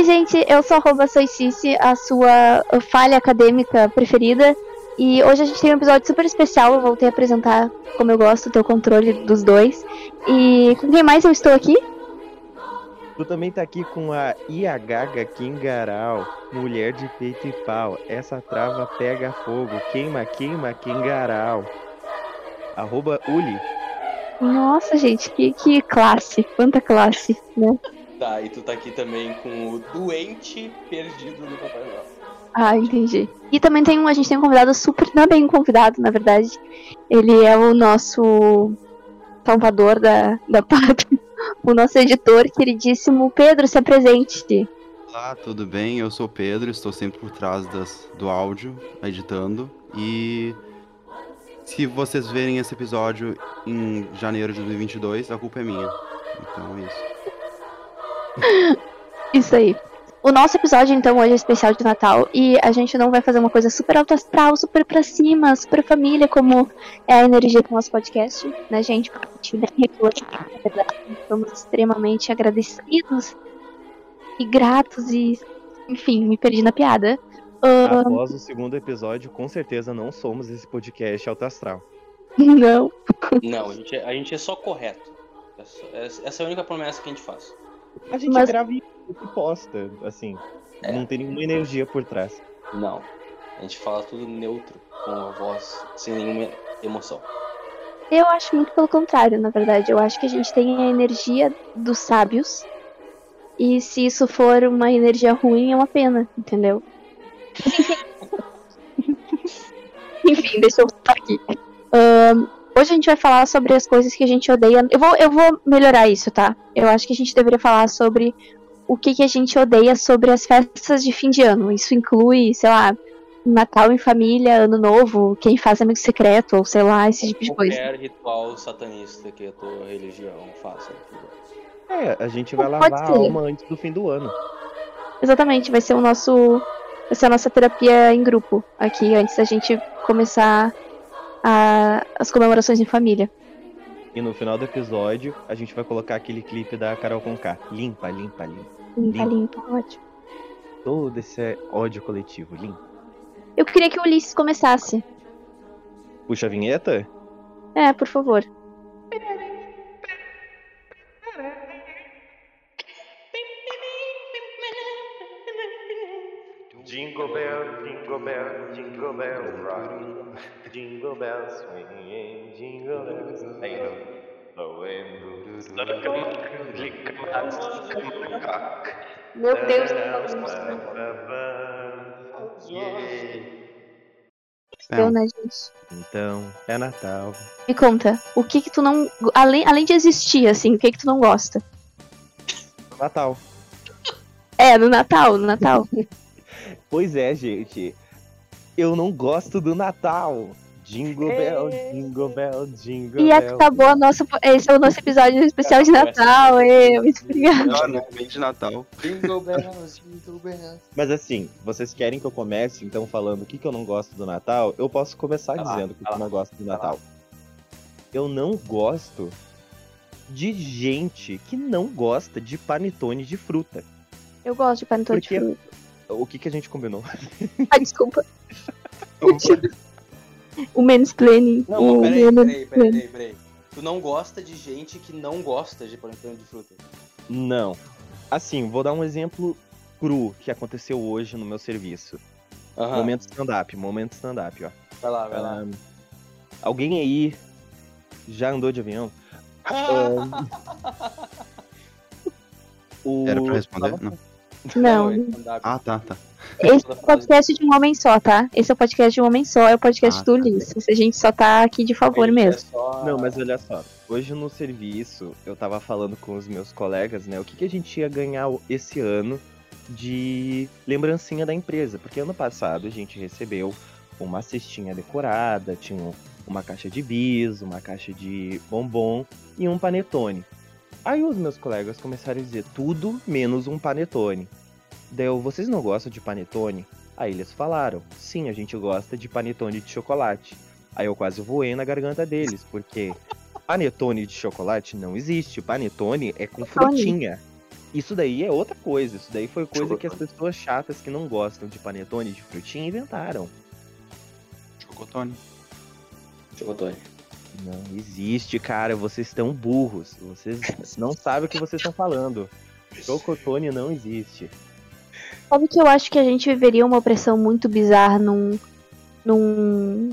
Oi, gente, eu sou arroba a sua falha acadêmica preferida. E hoje a gente tem um episódio super especial. Eu voltei a apresentar como eu gosto, ter o controle dos dois. E com quem mais eu estou aqui? Tu também tá aqui com a Iagaga Kingaral, mulher de peito e pau. Essa trava pega fogo, queima, queima, Kingaral. Arroba Uli. Nossa, gente, que, que classe, quanta classe, né? Tá, e tu tá aqui também com o doente perdido do Papai Noel. Ah, entendi. E também tem um, a gente tem um convidado super, não é bem um convidado, na verdade. Ele é o nosso salvador da, da pátria, o nosso editor queridíssimo Pedro, se apresente. Olá, tudo bem? Eu sou o Pedro, estou sempre por trás das, do áudio, editando. E se vocês verem esse episódio em janeiro de 2022, a culpa é minha. Então é isso. Isso aí. O nosso episódio, então, hoje é especial de Natal e a gente não vai fazer uma coisa super alto astral, super pra cima, super família, como é a energia do nosso podcast, né, gente? Porque a gente nem reclama, na verdade, estamos extremamente agradecidos e gratos e, enfim, me perdi na piada. Ah, Após o segundo episódio, com certeza não somos esse podcast alto astral. não. Não, a gente, é, a gente é só correto. Essa, essa- essa é a única promessa que a gente faz. A gente Mas- grava e posta, assim. É. Não tem nenhuma energia por trás. Não. A gente fala tudo neutro, com a voz, sem nenhuma emoção. Eu acho muito pelo contrário, na verdade. Eu acho que a gente tem a energia dos sábios. E se isso for uma energia ruim, é uma pena, entendeu? Enfim, deixa eu estar aqui. Ahn, hoje a gente vai falar sobre as coisas que a gente odeia. Eu vou, eu vou melhorar isso, tá? Eu acho que a gente deveria falar sobre o que, que a gente odeia sobre as festas de fim de ano. Isso inclui, sei lá, Natal em família, Ano Novo, quem faz amigo secreto, ou sei lá, esse tipo de coisa. Qualquer ritual satanista que a tua religião faça. É, a gente vai Pode lavar a alma antes do fim do ano. Exatamente, vai ser o nosso. Vai ser a nossa terapia em grupo aqui, antes da gente começar a- as comemorações em família. E no final do episódio, a gente vai colocar aquele clipe da Carol Conká. Limpa, limpa, limpa. Limpa, Limpo. limpa, ótimo. Todo esse ódio coletivo, limpa. Eu queria que o Ulisses começasse. Puxa a vinheta? É, por favor. Jingle bell, jingle bell, jingle bell rock. Jingle bells swinging, jingle bells. Aí, Meu Deus. Eu, né, gente? Então, é Natal. Me conta, o que que tu não. Além, além de existir, assim, o que que tu não gosta? Natal. É, no Natal, no Natal. Pois é, gente. Eu não gosto do Natal. Jingle bell, jingle bell, jingle E bell. acabou a nossa. Esse é o nosso episódio especial de Natal. Ê, muito obrigada. Melhor, né? Bem de Natal. Jingle bells, jingle bells. Mas assim, vocês querem que eu comece então falando o que, que eu não gosto do Natal? Eu posso começar lá, dizendo o que, vai que eu lá. não gosto do Natal. Eu não gosto de gente que não gosta de panetone de fruta. Eu gosto de panetone de Porque- fruta. O que, que a gente combinou? Ah, desculpa. o mansplaining. Não, o peraí, peraí, peraí, peraí, peraí. Tu não gosta de gente que não gosta de panetone de fruta. Não. Assim, vou dar um exemplo cru que aconteceu hoje no meu serviço. Aham, Momento stand-up, momento stand-up, ó. vai lá, vai lá. Ah, alguém aí já andou de avião? Ah, o... Era pra responder? Não. Não, é. Ah, tá, tá. esse é o podcast de um homem só, tá? Esse é o podcast de um homem só, é o podcast Ah, do tá. Ulisses. A gente só tá aqui de favor é mesmo. só- Não, mas olha só. Hoje no serviço, eu tava falando com os meus colegas, né? O que, que a gente ia ganhar esse ano de lembrancinha da empresa. Porque ano passado a gente recebeu uma cestinha decorada, tinha um- uma caixa de bis, uma caixa de bombom e um panetone. Aí os meus colegas começaram a dizer tudo menos um panetone. Daí eu, vocês não gostam de panetone? Aí eles falaram, sim, a gente gosta de panetone de chocolate. Aí eu quase voei na garganta deles, porque panetone de chocolate não existe. Panetone é com frutinha. Isso daí é outra coisa. Isso daí foi coisa que as pessoas chatas que não gostam de panetone de frutinha inventaram. Chocotone. Chocotone. Não existe, cara. Vocês estão burros. Vocês não sabem o que vocês estão falando. Chocotone não existe. Sabe que eu acho que a gente viveria uma opressão muito bizarra num. num.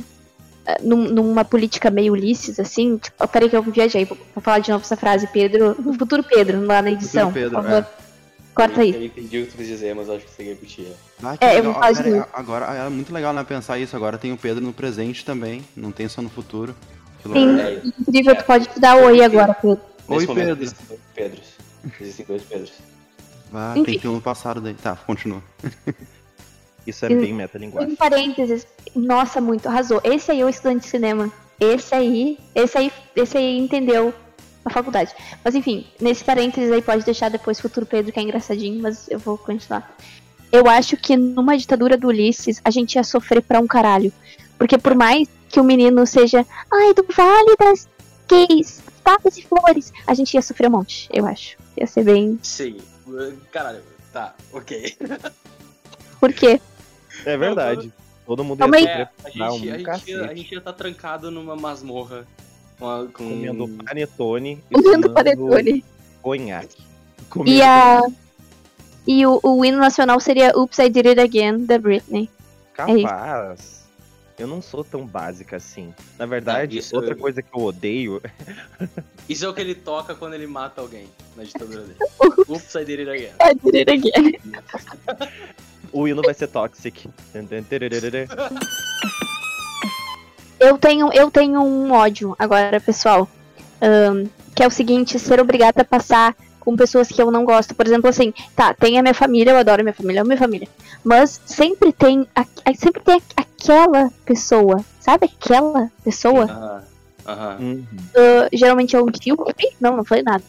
num- numa política meio Ulisses, assim. Tipo, oh, peraí que eu viajei, vou, vou falar de novo essa frase, Pedro. O futuro Pedro, lá na edição. Pedro, por favor. é. Corta aí. Eu entendi o que tu quis dizer, mas acho que você repetia. Ah, que É, eu legal. vou falar Ah, pera agora é muito legal né, pensar isso. Agora tem o Pedro no presente também, não tem só no futuro. Sim. É, Incrível, tu pode te dar oi agora, Pedro. Oi, momento Pedro. existem dois Pedros. Existem dois Pedros. Ah, Enfim. tem que ir no passado daí. Tá, continua. Isso é bem metalinguagem. Em parênteses, nossa, muito, arrasou. Esse aí é o estudante de cinema. Esse aí, esse aí, esse aí entendeu a faculdade. Mas enfim, nesse parênteses aí pode deixar depois futuro Pedro, que é engraçadinho, mas eu vou continuar. Eu acho que numa ditadura do Ulisses, a gente ia sofrer pra um caralho. Porque por mais que o menino seja, ai, do Vale das Gays, papas e flores, a gente ia sofrer um monte, eu acho. Ia ser bem. Sim. Caralho, tá, ok. Por quê? É verdade. Todo mundo ia É, a gente, dar a, um gente, ia- a gente ia estar trancado numa masmorra com, comendo panetone e Comendo panetone. conhaque. E Comendo a. E o, o hino nacional seria Oops, I Did It Again, da Britney. é. Capaz. Eu não sou tão básica assim. Na verdade, Não, isso outra eu- coisa que eu odeio. Isso é o que ele toca quando ele mata alguém na ditadura dele. Oops, I did it again. I Did It Again. O hino vai ser toxic. Eu tenho, eu tenho um ódio agora, pessoal. Ahn, que é o seguinte, ser obrigada a passar com pessoas que eu não gosto. Por exemplo, assim, tá, tem a minha família, eu adoro a minha família, amo minha família. Mas sempre tem, a- a- sempre tem aquela pessoa, sabe? Aquela pessoa Aham. Aham. Uhum. Ah, geralmente é um tio. Não, não falei nada.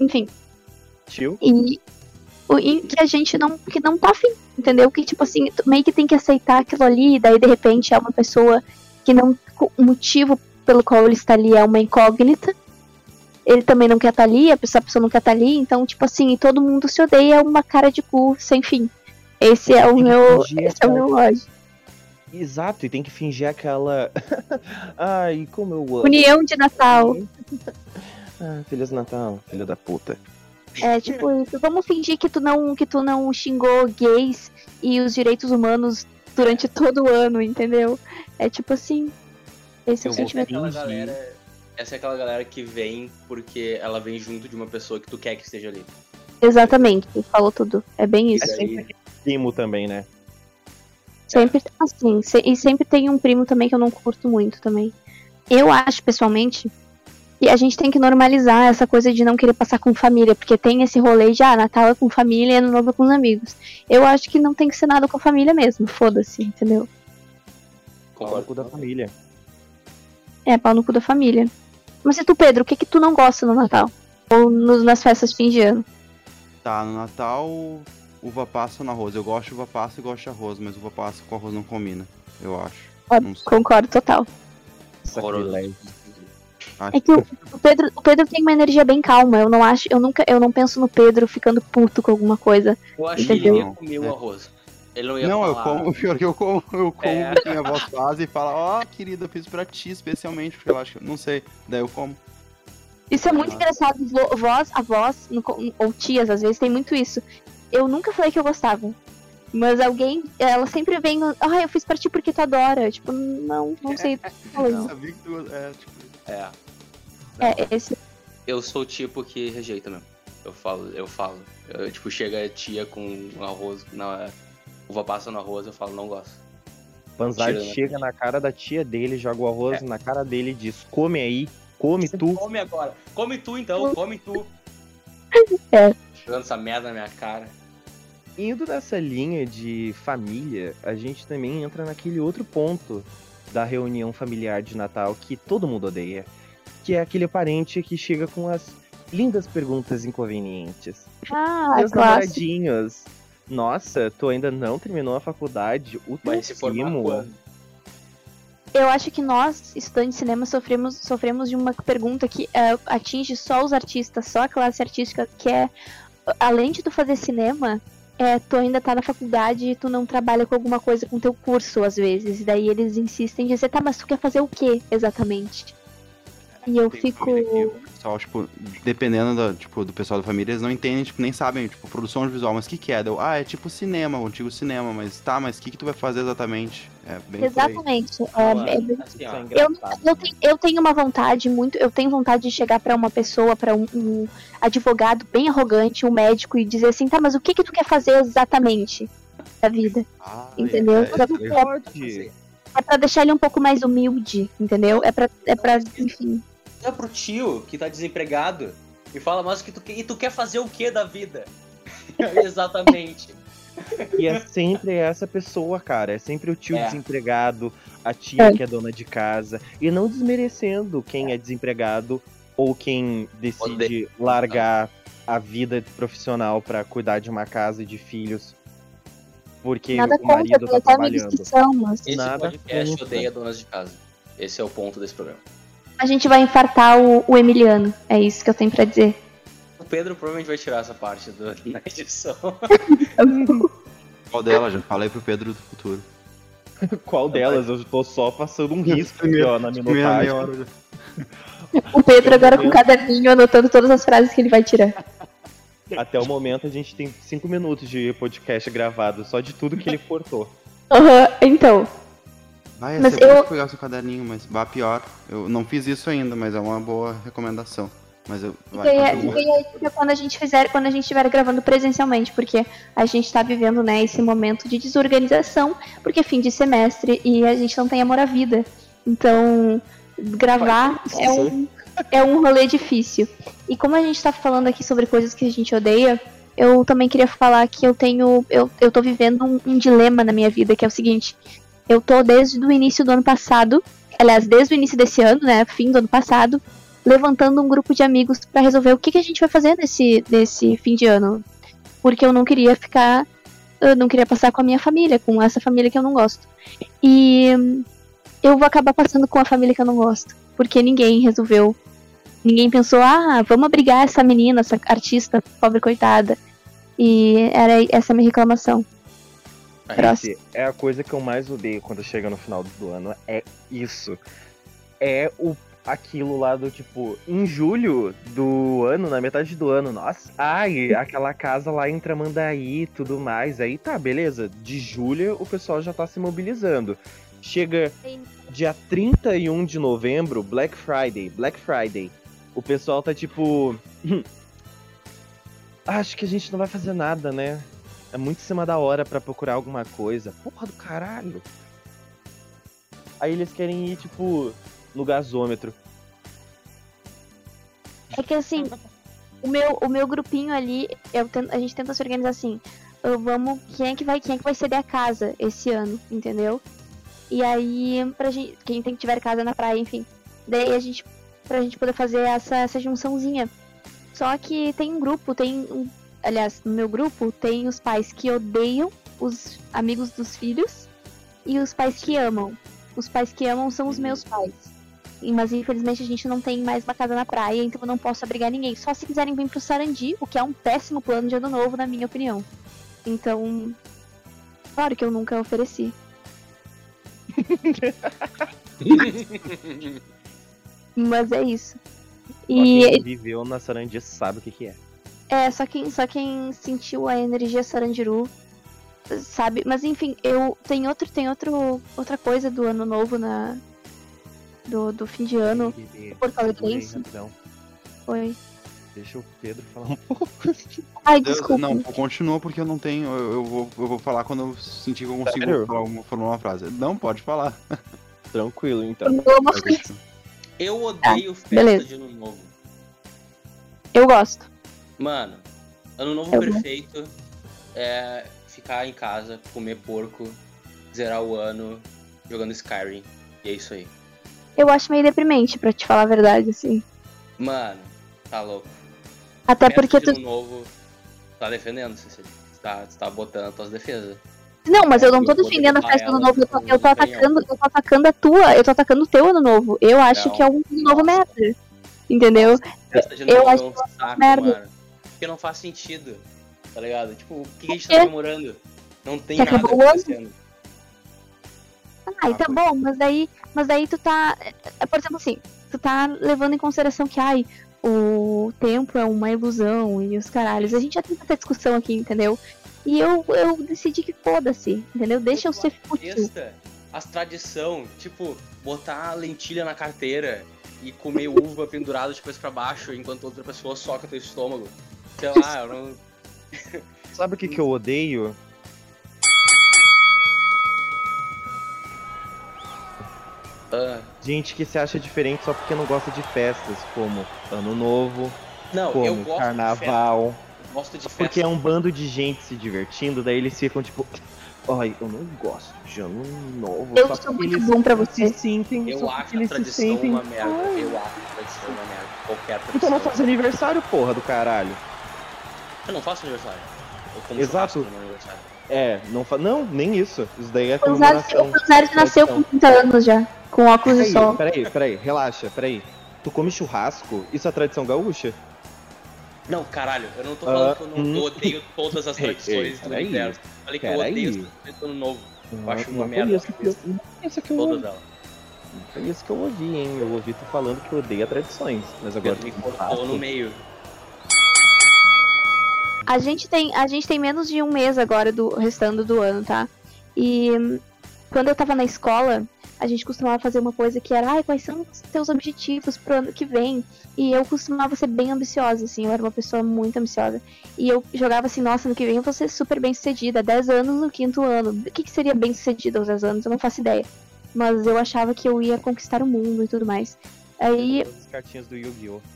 Enfim, Tio? e, o- e que a gente não, que não tá afim, entendeu? Que tipo assim, tu meio que tem que aceitar aquilo ali, e daí de repente é uma pessoa que não. O motivo pelo qual ele está ali é uma incógnita. Ele também não quer estar ali, a pessoa, a pessoa não quer estar ali, então, tipo assim, todo mundo se odeia, é uma cara de cu sem fim. Esse é o Tem meu. Esse é o meu ódio. Exato, e tem que fingir aquela. Ai, como eu amo. União de Natal. Ah, Feliz Natal, filho da puta. É tipo isso. Vamos fingir que tu não que tu não xingou gays e os direitos humanos durante todo o ano, entendeu? É tipo assim. Esse é o Eu sentimento. Aquela galera, essa é aquela galera que vem porque ela vem junto de uma pessoa que tu quer que esteja ali. Exatamente, tu falou tudo. É bem isso. E daí- Primo também, né? Sempre assim, se- e sempre tem um primo também que eu não curto muito também. Eu acho, pessoalmente, que a gente tem que normalizar essa coisa de não querer passar com família, porque tem esse rolê de, ah, Natal é com família e Ano Novo é com os amigos. Eu acho que não tem que ser nada com a família mesmo, foda-se, entendeu? Pau no cu da família. É, pau no cu da família. Mas e tu, Pedro, o que que tu não gosta no Natal? Ou nos- nas festas de fim de ano? Tá, no Natal, uva passa no arroz. Eu gosto de uva passa e gosto de arroz, mas uva passa com arroz não combina, eu acho. Sei. Concordo total. Sacrilégio. Acho É que o, o Pedro, o Pedro tem uma energia bem calma. Eu não acho, eu nunca, eu não penso no Pedro ficando puto com alguma coisa. Eu acho que ele Entendeu? ia comer o arroz. Ele não ia Não, eu falar. como, pior que eu como, eu como É. o que minha avó faz e fala, ó, querida, eu fiz pra ti especialmente, porque eu acho, não sei, daí eu como. Isso é muito Ah. engraçado. Vo- Vós, avós, ou tias, às vezes, tem muito isso. Eu nunca falei que eu gostava. Mas alguém, ela sempre vem, ah, eu fiz pra ti porque tu adora. Tipo, não, não sei. o que tu falou. Não. Sabia que tu, é, tipo, É. É, esse, Eu sou o tipo que rejeita mesmo. Eu falo, eu falo. Eu, tipo, chega a tia com arroz, na uva passa no arroz, eu falo, não gosto. Panzard Tira, né? chega na cara da tia dele, joga o arroz na cara dele e diz: Come aí, come tu. Come agora. Come tu então, come tu. É. Jogando essa merda na minha cara. Indo nessa linha de família, a gente também entra naquele outro ponto da reunião familiar de Natal que todo mundo odeia. Que é aquele parente que chega com as lindas perguntas inconvenientes. ah, Meus clássico. namoradinhos. Nossa, tu ainda não terminou a faculdade. O Vai se formar quando? Eu acho que nós, estudantes de cinema, sofremos, sofremos de uma pergunta que é, atinge só os artistas, só a classe artística, que é além de tu fazer cinema, é, tu ainda tá na faculdade e tu não trabalha com alguma coisa com teu curso, às vezes. E daí eles insistem em dizer, tá, mas tu quer fazer o que exatamente? E eu fico. o pessoal, tipo, dependendo da, tipo, do pessoal da família, eles não entendem, tipo, nem sabem, tipo, produção visual, mas o que que é? Deu, ah, é tipo cinema, o antigo cinema, mas tá, mas o que que tu vai fazer exatamente? É bem. Exatamente. É, é bem- assim, ó, Eu, eu, tenho, eu tenho uma vontade muito. Eu tenho vontade de chegar pra uma pessoa, pra um, um advogado bem arrogante, um médico, e dizer assim, tá, mas o que que tu quer fazer exatamente da vida? Ah, Entendeu? é, Pra- é, é. É pra deixar ele um pouco mais humilde, entendeu? É pra, é pra enfim. É pro tio que tá desempregado e fala, mas que tu, e tu quer fazer o que da vida? Exatamente. E é sempre essa pessoa, cara. É sempre o tio É. desempregado, a tia É. que é dona de casa. E não desmerecendo quem é desempregado ou quem decide largar a vida profissional pra cuidar de uma casa e de filhos. Porque Nada o contra, marido tem tá trabalhando. discussão, mas Esse Nada podcast contra. odeia donas de casa. Esse é o ponto desse programa. A gente vai infartar o, o Emiliano. É isso que eu tenho pra dizer. O Pedro provavelmente vai tirar essa parte do, na edição. Qual dela? Já falei pro Pedro do futuro. Qual delas? Eu tô só passando um risco aqui, ó, na minutagem. O Pedro agora com o caderninho anotando todas as frases que ele vai tirar. Até o momento a gente tem cinco minutos de podcast gravado, só de tudo que ele cortou. Aham, então. Vai, Mas é sempre eu- pegar seu caderninho, mas vá pior. Eu não fiz isso ainda, mas é uma boa recomendação. Mas eu. Vai, Fica aí, dica quando a gente fizer, quando a gente estiver gravando presencialmente, porque a gente tá vivendo, né, esse momento de desorganização, porque é fim de semestre e a gente não tem amor à vida. Então, gravar é um, é um rolê difícil. E como a gente tá falando aqui sobre coisas que a gente odeia, eu também queria falar que eu tenho. Eu, eu tô vivendo um, um dilema na minha vida, que é o seguinte. Eu tô desde o início do ano passado, aliás, desde o início desse ano, né, fim do ano passado, levantando um grupo de amigos pra resolver o que, que a gente vai fazer nesse, nesse fim de ano. Porque eu não queria ficar. Eu não queria passar com a minha família, com essa família que eu não gosto. E eu vou acabar passando com a família que eu não gosto. Porque ninguém resolveu. Ninguém pensou, ah, vamos abrigar essa menina, essa artista, pobre coitada. E era essa minha reclamação. Esse é a coisa que eu mais odeio quando chega no final do ano. É isso. É o aquilo lá do tipo, em julho do ano, na metade do ano, nossa, ai, aquela casa lá em Tramandaí e tudo mais. Aí tá, beleza. De julho o pessoal já tá se mobilizando. Chega dia 31 de novembro, Black Friday, Black Friday. O pessoal tá tipo. "Hum, Acho que a gente não vai fazer nada, né? É muito em cima da hora pra procurar alguma coisa. Porra do caralho. Aí eles querem ir, tipo, no gasômetro. É que assim, o meu, o meu grupinho ali, eu tento- a gente tenta se organizar assim. Vamos, quem é que vai, quem é que vai ceder a casa esse ano, entendeu? E aí, pra gente, quem tem que tiver casa na praia, enfim. Daí a gente, pra gente poder fazer essa, essa junçãozinha. Só que tem um grupo, tem um, aliás, no meu grupo tem os pais que odeiam os amigos dos filhos e os pais que amam. Os pais que amam são os meus pais. Mas infelizmente a gente não tem mais uma casa na praia, então eu não posso abrigar ninguém. Só se quiserem vir pro Sarandi, o que é um péssimo plano de ano novo, na minha opinião. Então, claro que eu nunca ofereci. Mas é isso. E quem viveu na Sarandi sabe o que, que é. É, só quem, só quem sentiu a energia Sarandiru sabe. Mas enfim, eu tem outro, tem outro, outra coisa do ano novo na do, do fim de ano. Porto Alegrense. Foi. Deixa o Pedro falar um pouco. Ai, Eu- desculpa. não, continua porque eu não tenho. Eu, eu vou, eu vou falar quando eu sentir que eu consigo Sério? falar uma, formular uma frase. Não, pode falar. Tranquilo, então. Eu, odeio festa beleza. de ano novo. eu gosto. Mano, ano novo Eu perfeito é ficar em casa, comer porco, zerar o ano jogando Skyrim. E é isso aí. Eu acho meio deprimente, pra te falar a verdade, assim. Mano, tá louco. Até Festa porque tu. novo tá defendendo, Cecília. Você tá, você tá botando as tuas defesas. Não, mas eu não tô defendendo a festa do ano novo. Eu tô, eu tô atacando, eu tô atacando a tua, eu tô atacando o teu ano novo. Eu acho Não. que é um ano novo merda. Entendeu? Eu ano acho novo é um saco, merda. Porque não faz sentido. Tá ligado? Tipo, o que, a gente tá comemorando? Não tem Que nada acontecendo. Ai, tá bom, mas daí, mas daí tu tá. é, Por exemplo, assim, tu tá levando em consideração que, ai, o tempo é uma ilusão e os caralhos. A gente já tem essa discussão aqui, entendeu? E eu, eu decidi que foda-se, entendeu? Deixa eu ser fútil. As tradição, tipo, botar lentilha na carteira e comer uva pendurada de cabeça pra baixo enquanto outra pessoa soca teu estômago. Sei lá, eu não. Sabe o que, que eu odeio? Ah, Gente que se acha diferente só porque não gosta de festas, como Ano Novo, não, eu como gosto de festa. Carnaval. Eu gosto de festa. Porque é um bando de gente se divertindo, daí eles ficam tipo, ai, eu não gosto de Ano Novo. Eu sou muito eles bom pra você. se sentem, Eu acho a eles se tradição sentem. uma merda. Ai, Eu acho a tradição uma merda. Qualquer tradição. Então não faz aniversário, porra do caralho. Eu não faço aniversário. Eu Exato. aniversário. É, não fa... Não, nem isso. Isso daí é comemoração. o Zero nasceu com 30 anos já, com óculos de Peraí, sol. peraí, peraí, relaxa, peraí. Tu come churrasco? Isso é tradição gaúcha? Não, caralho, eu não tô falando Ah, que eu, não, hum. eu odeio todas as Ei, tradições ei, do peraí. universo. Falei que eu odeio as do ano novo. Eu acho uma não merda, isso eu que eu, não foi isso que eu Todas ouvi. elas. Não foi isso que eu ouvi, hein? Eu ouvi tu falando que odeia tradições. Mas agora Pedro me cortou no meio. A gente tem, a gente tem menos de um mês agora do restando do ano, tá? E quando eu tava na escola, a gente costumava fazer uma coisa que era, ai, quais são os teus objetivos pro ano que vem? E eu costumava ser bem ambiciosa, assim, eu era uma pessoa muito ambiciosa. E eu jogava assim, nossa, ano que vem eu vou ser super bem sucedida, 10 anos no quinto ano. O que, que seria bem sucedido aos 10 anos? Eu não faço ideia. Mas eu achava que eu ia conquistar o mundo e tudo mais. Aí As cartinhas do Yu-Gi-Oh!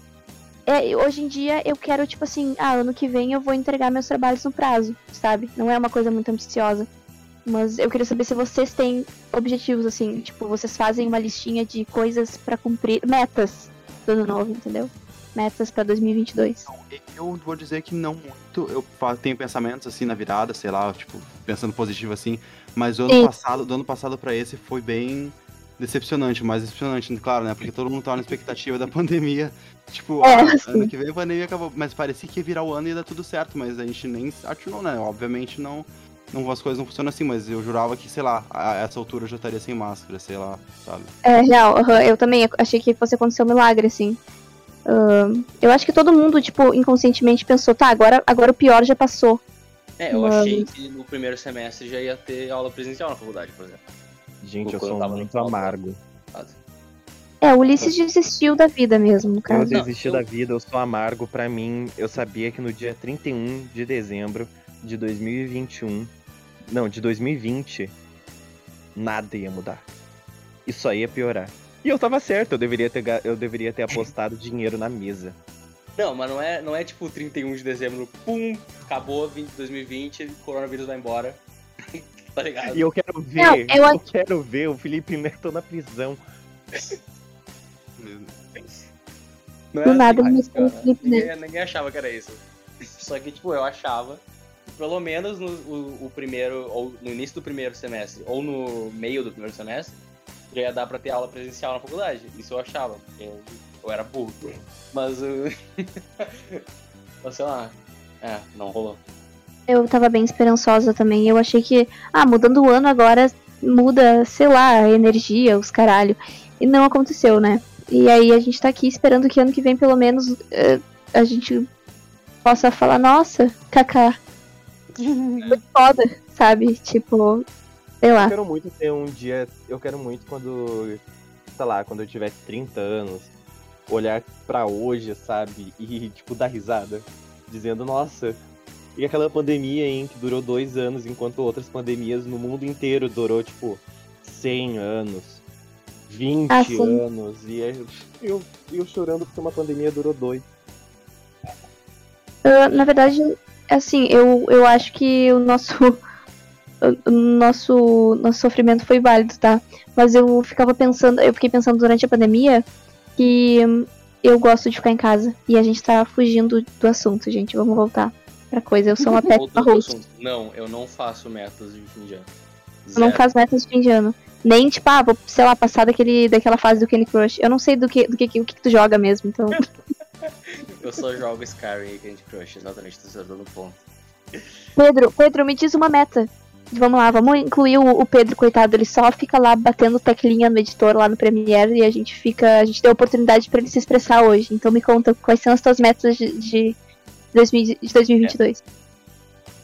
É, hoje em dia eu quero, tipo assim, ah, ano que vem eu vou entregar meus trabalhos no prazo, sabe? Não é uma coisa muito ambiciosa. Mas eu queria saber se vocês têm objetivos, assim, tipo, vocês fazem uma listinha de coisas pra cumprir, metas do ano novo, entendeu? Metas pra 2022. Eu vou dizer que não muito. Eu tenho pensamentos assim na virada, sei lá, tipo, pensando positivo assim. Mas o ano Sim. passado, do ano passado pra esse foi bem decepcionante, mais decepcionante, claro, né? Porque todo mundo tava na expectativa da pandemia. Tipo, É, ah, ano que vem a pandemia acabou. Mas parecia que ia virar o ano e ia dar tudo certo, mas a gente nem atinou, né? Obviamente não. Não, as coisas não funcionam assim, mas eu jurava que, sei lá, a essa altura eu já estaria sem máscara, sei lá, sabe? É, real, aham, eu também achei que fosse acontecer um milagre, assim. Ahn, eu acho que todo mundo, tipo, inconscientemente pensou, tá, agora, agora o pior já passou. É, eu Mas- achei que no primeiro semestre já ia ter aula presencial na faculdade, por exemplo. Gente, eu eu sou muito amargo. É, o Ulisses desistiu da vida mesmo, no Eu caso. Não, desisti eu- da vida, eu sou amargo. Pra mim, eu sabia que no dia 31 de dezembro de 2021, não, de 2020, nada ia mudar. Isso aí ia piorar. E eu tava certo, eu deveria ter, eu deveria ter apostado dinheiro na mesa. Não, mas não é, não é tipo 31 de dezembro, pum, acabou 20, 2020, o coronavírus vai embora. tá ligado? E eu quero ver, Não, eu... eu- quero ver o Felipe Neto na prisão. Não Do nada, assim, mas cara. ninguém, ninguém achava que era isso. Só que, tipo, eu achava que pelo menos no o, o primeiro, ou no início do primeiro semestre, ou no meio do primeiro semestre, já ia dar pra ter aula presencial na faculdade. Isso eu achava, porque eu, eu era burro. Mas, uh, mas sei lá, é, não rolou. Eu tava bem esperançosa também. Eu achei que, ah, mudando o ano agora muda, sei lá, a energia, os caralho. E não aconteceu, né? E aí a gente tá aqui esperando que ano que vem, pelo menos, eh, a gente possa falar, nossa, kaká. Foi foda, sabe? Tipo, sei Eu lá. quero muito ter um dia. Eu quero muito quando. Sei lá, quando eu tiver 30 anos, olhar pra hoje, sabe? E, tipo, dar risada. Dizendo, nossa. E aquela pandemia, hein, que durou dois anos, enquanto outras pandemias no mundo inteiro durou, tipo, 100 anos, 20 Ah, anos. E é- eu, eu chorando porque uma pandemia durou dois. Ah, na verdade, assim, eu, eu acho que o nosso. O nosso, nosso sofrimento foi válido, tá? Mas eu ficava pensando, eu fiquei pensando durante a pandemia que eu gosto de ficar em casa. E a gente tá fugindo do assunto, gente. Vamos voltar pra coisa. Eu sou uma péssima host. assunto. Não, eu não faço metas de fim de ano. Eu não Zero. faço metas de fim de ano. Nem, tipo, ah, vou, sei lá, passar daquele, daquela fase do Candy Crush. Eu não sei do que, do que, o que, que tu joga mesmo, então. Eu só jogo Skyrim e Candy Crush, exatamente, tô acertando o ponto. Pedro, Pedro, me diz uma meta. Vamos lá, vamos incluir o, o Pedro, coitado, ele só fica lá batendo teclinha no editor lá no Premiere e a gente fica. A gente deu oportunidade pra ele se expressar hoje. Então me conta quais são as tuas metas de, de, 2000 de 2022.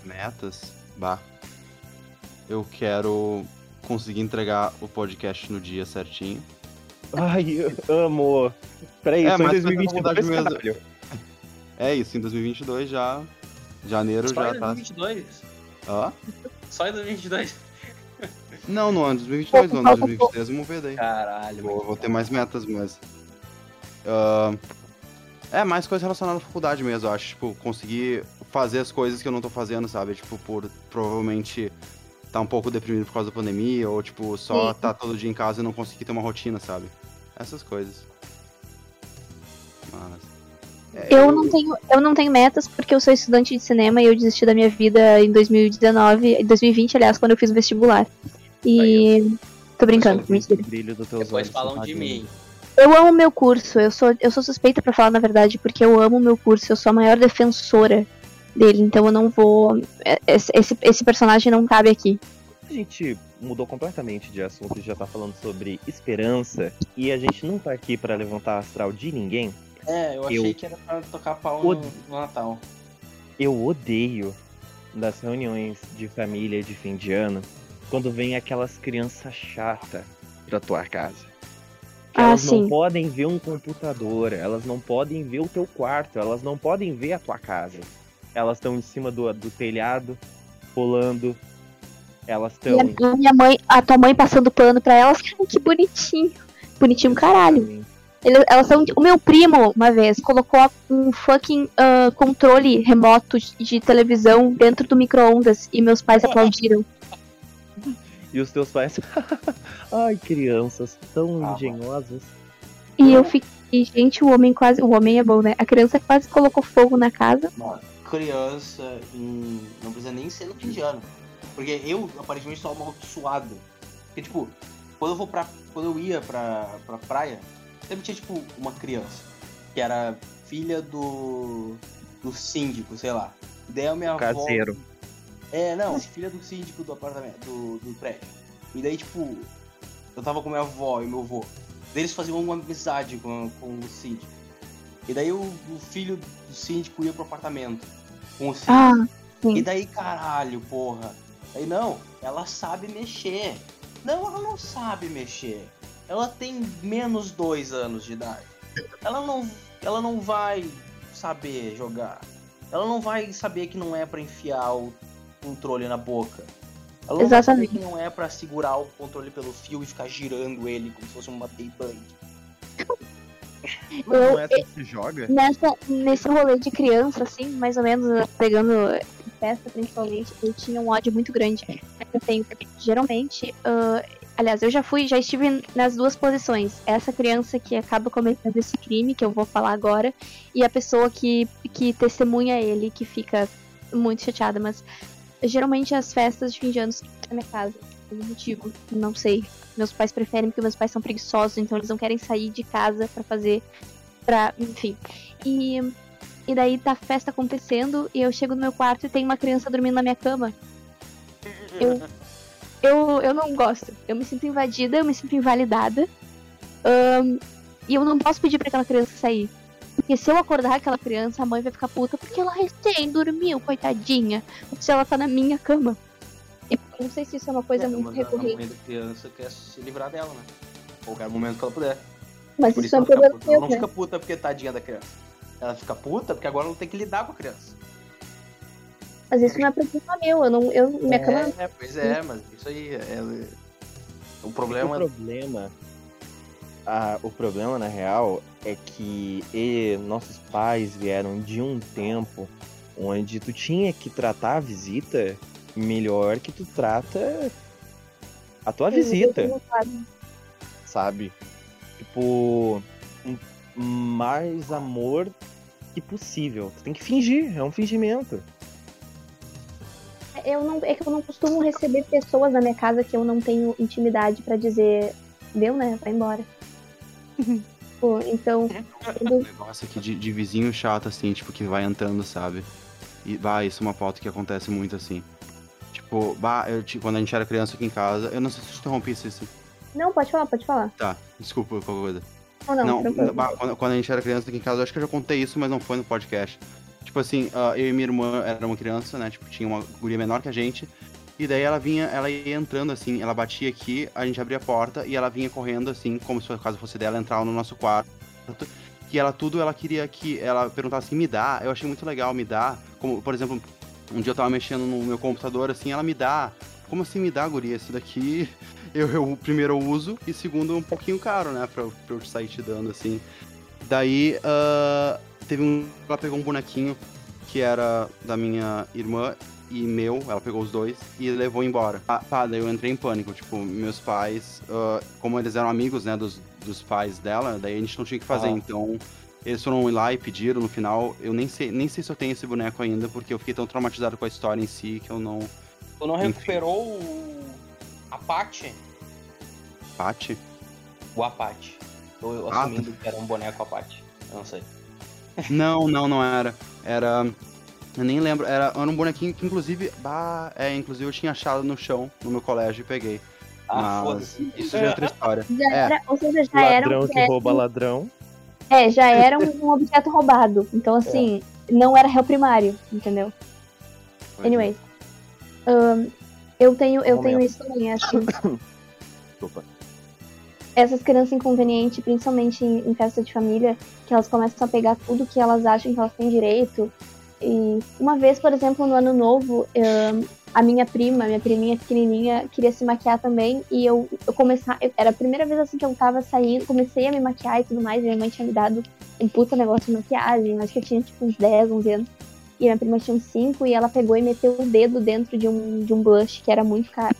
Metas? Bah. Eu quero conseguir entregar o podcast no dia certinho. Ai, eu amo. Peraí, É, só em mas foi 2022, mesmo. É isso, em 2022 já. Janeiro Só já em tá. 2022? Hã? Só em 2022? Não, no ano de 2022, no ano de 2023 vamos ver daí. Caralho, Vou, mano. vou ter mais metas, mas. ah, é, mais coisas relacionadas à faculdade mesmo, eu acho. Tipo, conseguir fazer as coisas que eu não tô fazendo, sabe? Tipo, por provavelmente tá um pouco deprimido por causa da pandemia, ou tipo, só Sim. tá todo dia em casa e não conseguir ter uma rotina, sabe? Essas coisas. Mas. é, Eu não tenho, eu não tenho metas porque eu sou estudante de cinema e eu desisti da minha vida em 2019, em 2020, aliás, quando eu fiz o vestibular. E tô brincando, mentira. Depois falam tá de mim. Eu amo meu curso, eu sou, eu sou suspeita pra falar na verdade, porque eu amo meu curso, eu sou a maior defensora dele, então eu não vou. é- Esse, esse, personagem não cabe aqui. A gente mudou completamente de assunto, já tá falando sobre esperança, e a gente não tá aqui pra levantar astral de ninguém. É, eu Eu- achei que era pra tocar pau O- no, no Natal. Eu odeio das reuniões de família de fim de ano quando vem aquelas crianças chatas pra tua casa. Ah, elas sim. não podem ver um computador, elas não podem ver o teu quarto, elas não podem ver a tua casa. Elas estão em cima do, do telhado, pulando. Elas estão. a, a minha mãe, a tua mãe passando pano pra elas, que bonitinho. Bonitinho caralho. Ele- elas são. O meu primo, uma vez, colocou um fucking ah, controle remoto de- de televisão dentro do micro-ondas e meus pais aplaudiram. E os teus pais. Ai, crianças tão Ah, engenhosas. E eu fiquei, gente, o homem quase. O homem é bom, né? A criança quase colocou fogo na casa. Mano, criança em- não precisa nem ser no fim de ano. Porque eu, aparentemente, sou amaldiçoado. Porque, tipo, quando eu vou pra. Quando eu ia pra, pra praia, sempre tinha, tipo, uma criança. Que era filha do. do síndico, sei lá. Daí a minha avó. É, não, filha do síndico do apartamento, do, do prédio. E daí, tipo, eu tava com minha avó e meu avô. Daí eles faziam uma amizade com, com o síndico. E daí o, o filho do síndico ia pro apartamento com o síndico. Ah, E daí, caralho, porra. Aí não, ela sabe mexer. Não, ela não sabe mexer. Ela tem menos dois anos de idade. Ela não, ela não vai saber jogar. Ela não vai saber que não é pra enfiar o controle na boca. Ela Exatamente. não é pra segurar o controle pelo fio e ficar girando ele como se fosse uma Beyblade. Mas não Eu- é assim que se joga? Nessa, nesse rolê de criança, assim, mais ou menos, pegando festa principalmente, eu tinha um ódio muito grande. Eu tenho, porque geralmente, ah, aliás, eu já fui, já estive nas duas posições. Essa criança que acaba cometendo esse crime, que eu vou falar agora, e a pessoa que, que testemunha ele, que fica muito chateada, mas geralmente as festas de fim de ano na minha casa. Por algum motivo, não sei. Meus pais preferem porque meus pais são preguiçosos, então eles não querem sair de casa pra fazer pra. Enfim. E, e daí tá a festa acontecendo e eu chego no meu quarto e tem uma criança dormindo na minha cama. Eu, eu, eu não gosto. Eu me sinto invadida, eu me sinto invalidada. Ahn, e eu não posso pedir pra aquela criança sair. Porque se eu acordar aquela criança, a mãe vai ficar puta porque ela recém dormiu, coitadinha. Se ela tá na minha cama. Eu não sei se isso é uma coisa É, muito mas a recorrente. mãe da criança quer se livrar dela, né? Qualquer momento que ela puder. Mas Por isso isso é um problema puta. Ela não né? fica puta porque tadinha da criança. Ela fica puta porque agora ela tem que lidar com a criança. Mas isso não é problema meu. Eu não, eu, minha cama É, pois é, mas isso aí é. O O problema problema, ah, o problema na real é que e- nossos pais vieram de um tempo onde tu tinha que tratar a visita melhor que tu trata a tua visita, sabe? Tipo, um- mais amor que possível. Tu tem que fingir, é um fingimento. Eu não, é que eu não costumo receber pessoas na minha casa que eu não tenho intimidade pra dizer, deu, né? Vai embora. Pô, então, quando- Um negócio aqui de, de vizinho chato, assim, tipo, que vai entrando, sabe? E, bah, isso é uma pauta que acontece muito, assim. Tipo, bah, eu, ti- quando a gente era criança aqui em casa, eu não sei se eu interrompi isso. Não, pode falar, pode falar. Tá, desculpa qualquer coisa. Ou não, Não, bah, quando, quando a gente era criança aqui em casa, eu acho que eu já contei isso, mas não foi no podcast. Tipo assim, ah, eu e minha irmã era uma criança, né? Tipo, tinha uma guria menor que a gente. E daí ela vinha, ela ia entrando assim, ela batia aqui, a gente abria a porta e ela vinha correndo assim, como se a casa fosse dela, entrar no nosso quarto. Que ela tudo, ela queria que ela perguntava assim, me dá. Eu achei muito legal, me dá. Como, por exemplo, um dia eu tava mexendo no meu computador assim, ela me dá. Como assim me dá, guria? Isso daqui eu, eu primeiro uso e segundo é um pouquinho caro, né? Pra, pra eu sair te dando, assim. Daí, ah, teve um. Ela pegou um bonequinho que era da minha irmã e meu, ela pegou os dois e levou embora. Ah, pá, daí eu entrei em pânico. Tipo, meus pais, ah, como eles eram amigos, né, dos, dos pais dela, daí a gente não tinha o que fazer. Ah. Então, eles foram lá e pediram no final. Eu nem sei, nem sei se eu tenho esse boneco ainda, porque eu fiquei tão traumatizado com a história em si que eu não. Tu não Enfim. recuperou o Apache? Pate? O Apache. Tô eu Ah, assumindo que era um boneco Apache. Eu não sei. Não, não, não era. Era. Eu nem lembro. Era, era um bonequinho que, inclusive. Bah, é, inclusive eu tinha achado no chão, no meu colégio, e peguei. Ah, Mas. Isso já é outra história. Já É. era, ou seja, já era ladrão um que rouba ladrão. É, já era um, um objeto roubado. Então, assim, não era réu primário, entendeu? Anyways. ahn, eu tenho, eu Um tenho isso também, assim. Desculpa. Essas crianças inconvenientes, principalmente em, em festa de família, que elas começam a pegar tudo que elas acham que elas têm direito. E uma vez, por exemplo, no ano novo, a minha prima, minha priminha pequenininha, queria se maquiar também. E eu, eu começar, eu- era a primeira vez assim que eu tava saindo, comecei a me maquiar e tudo mais. Minha mãe tinha me dado um puta negócio de maquiagem, acho que eu tinha tipo uns 10, 11 anos. E minha prima tinha uns 5 e ela pegou e meteu o dedo dentro de um, de um blush que era muito caro.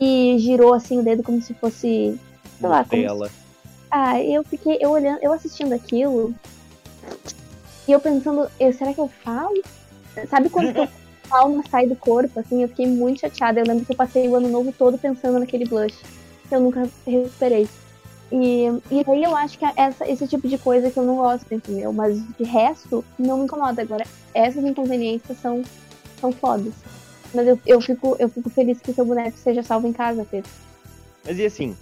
E girou assim o dedo como se fosse. Sei lá, como Nutella. Ah, eu fiquei, eu olhando, eu assistindo aquilo. E eu pensando, eu, será que eu falo? Sabe quando a alma sai do corpo, assim? Eu fiquei muito chateada. Eu lembro que eu passei o ano novo todo pensando naquele blush. Que eu nunca recuperei. E, e aí eu acho que é essa, esse tipo de coisa que eu não gosto, entendeu? Mas de resto, não me incomoda. Agora, essas inconveniências são, são fodas. Mas eu, eu, fico, eu fico feliz que seu boneco seja salvo em casa, Pedro. Mas e assim,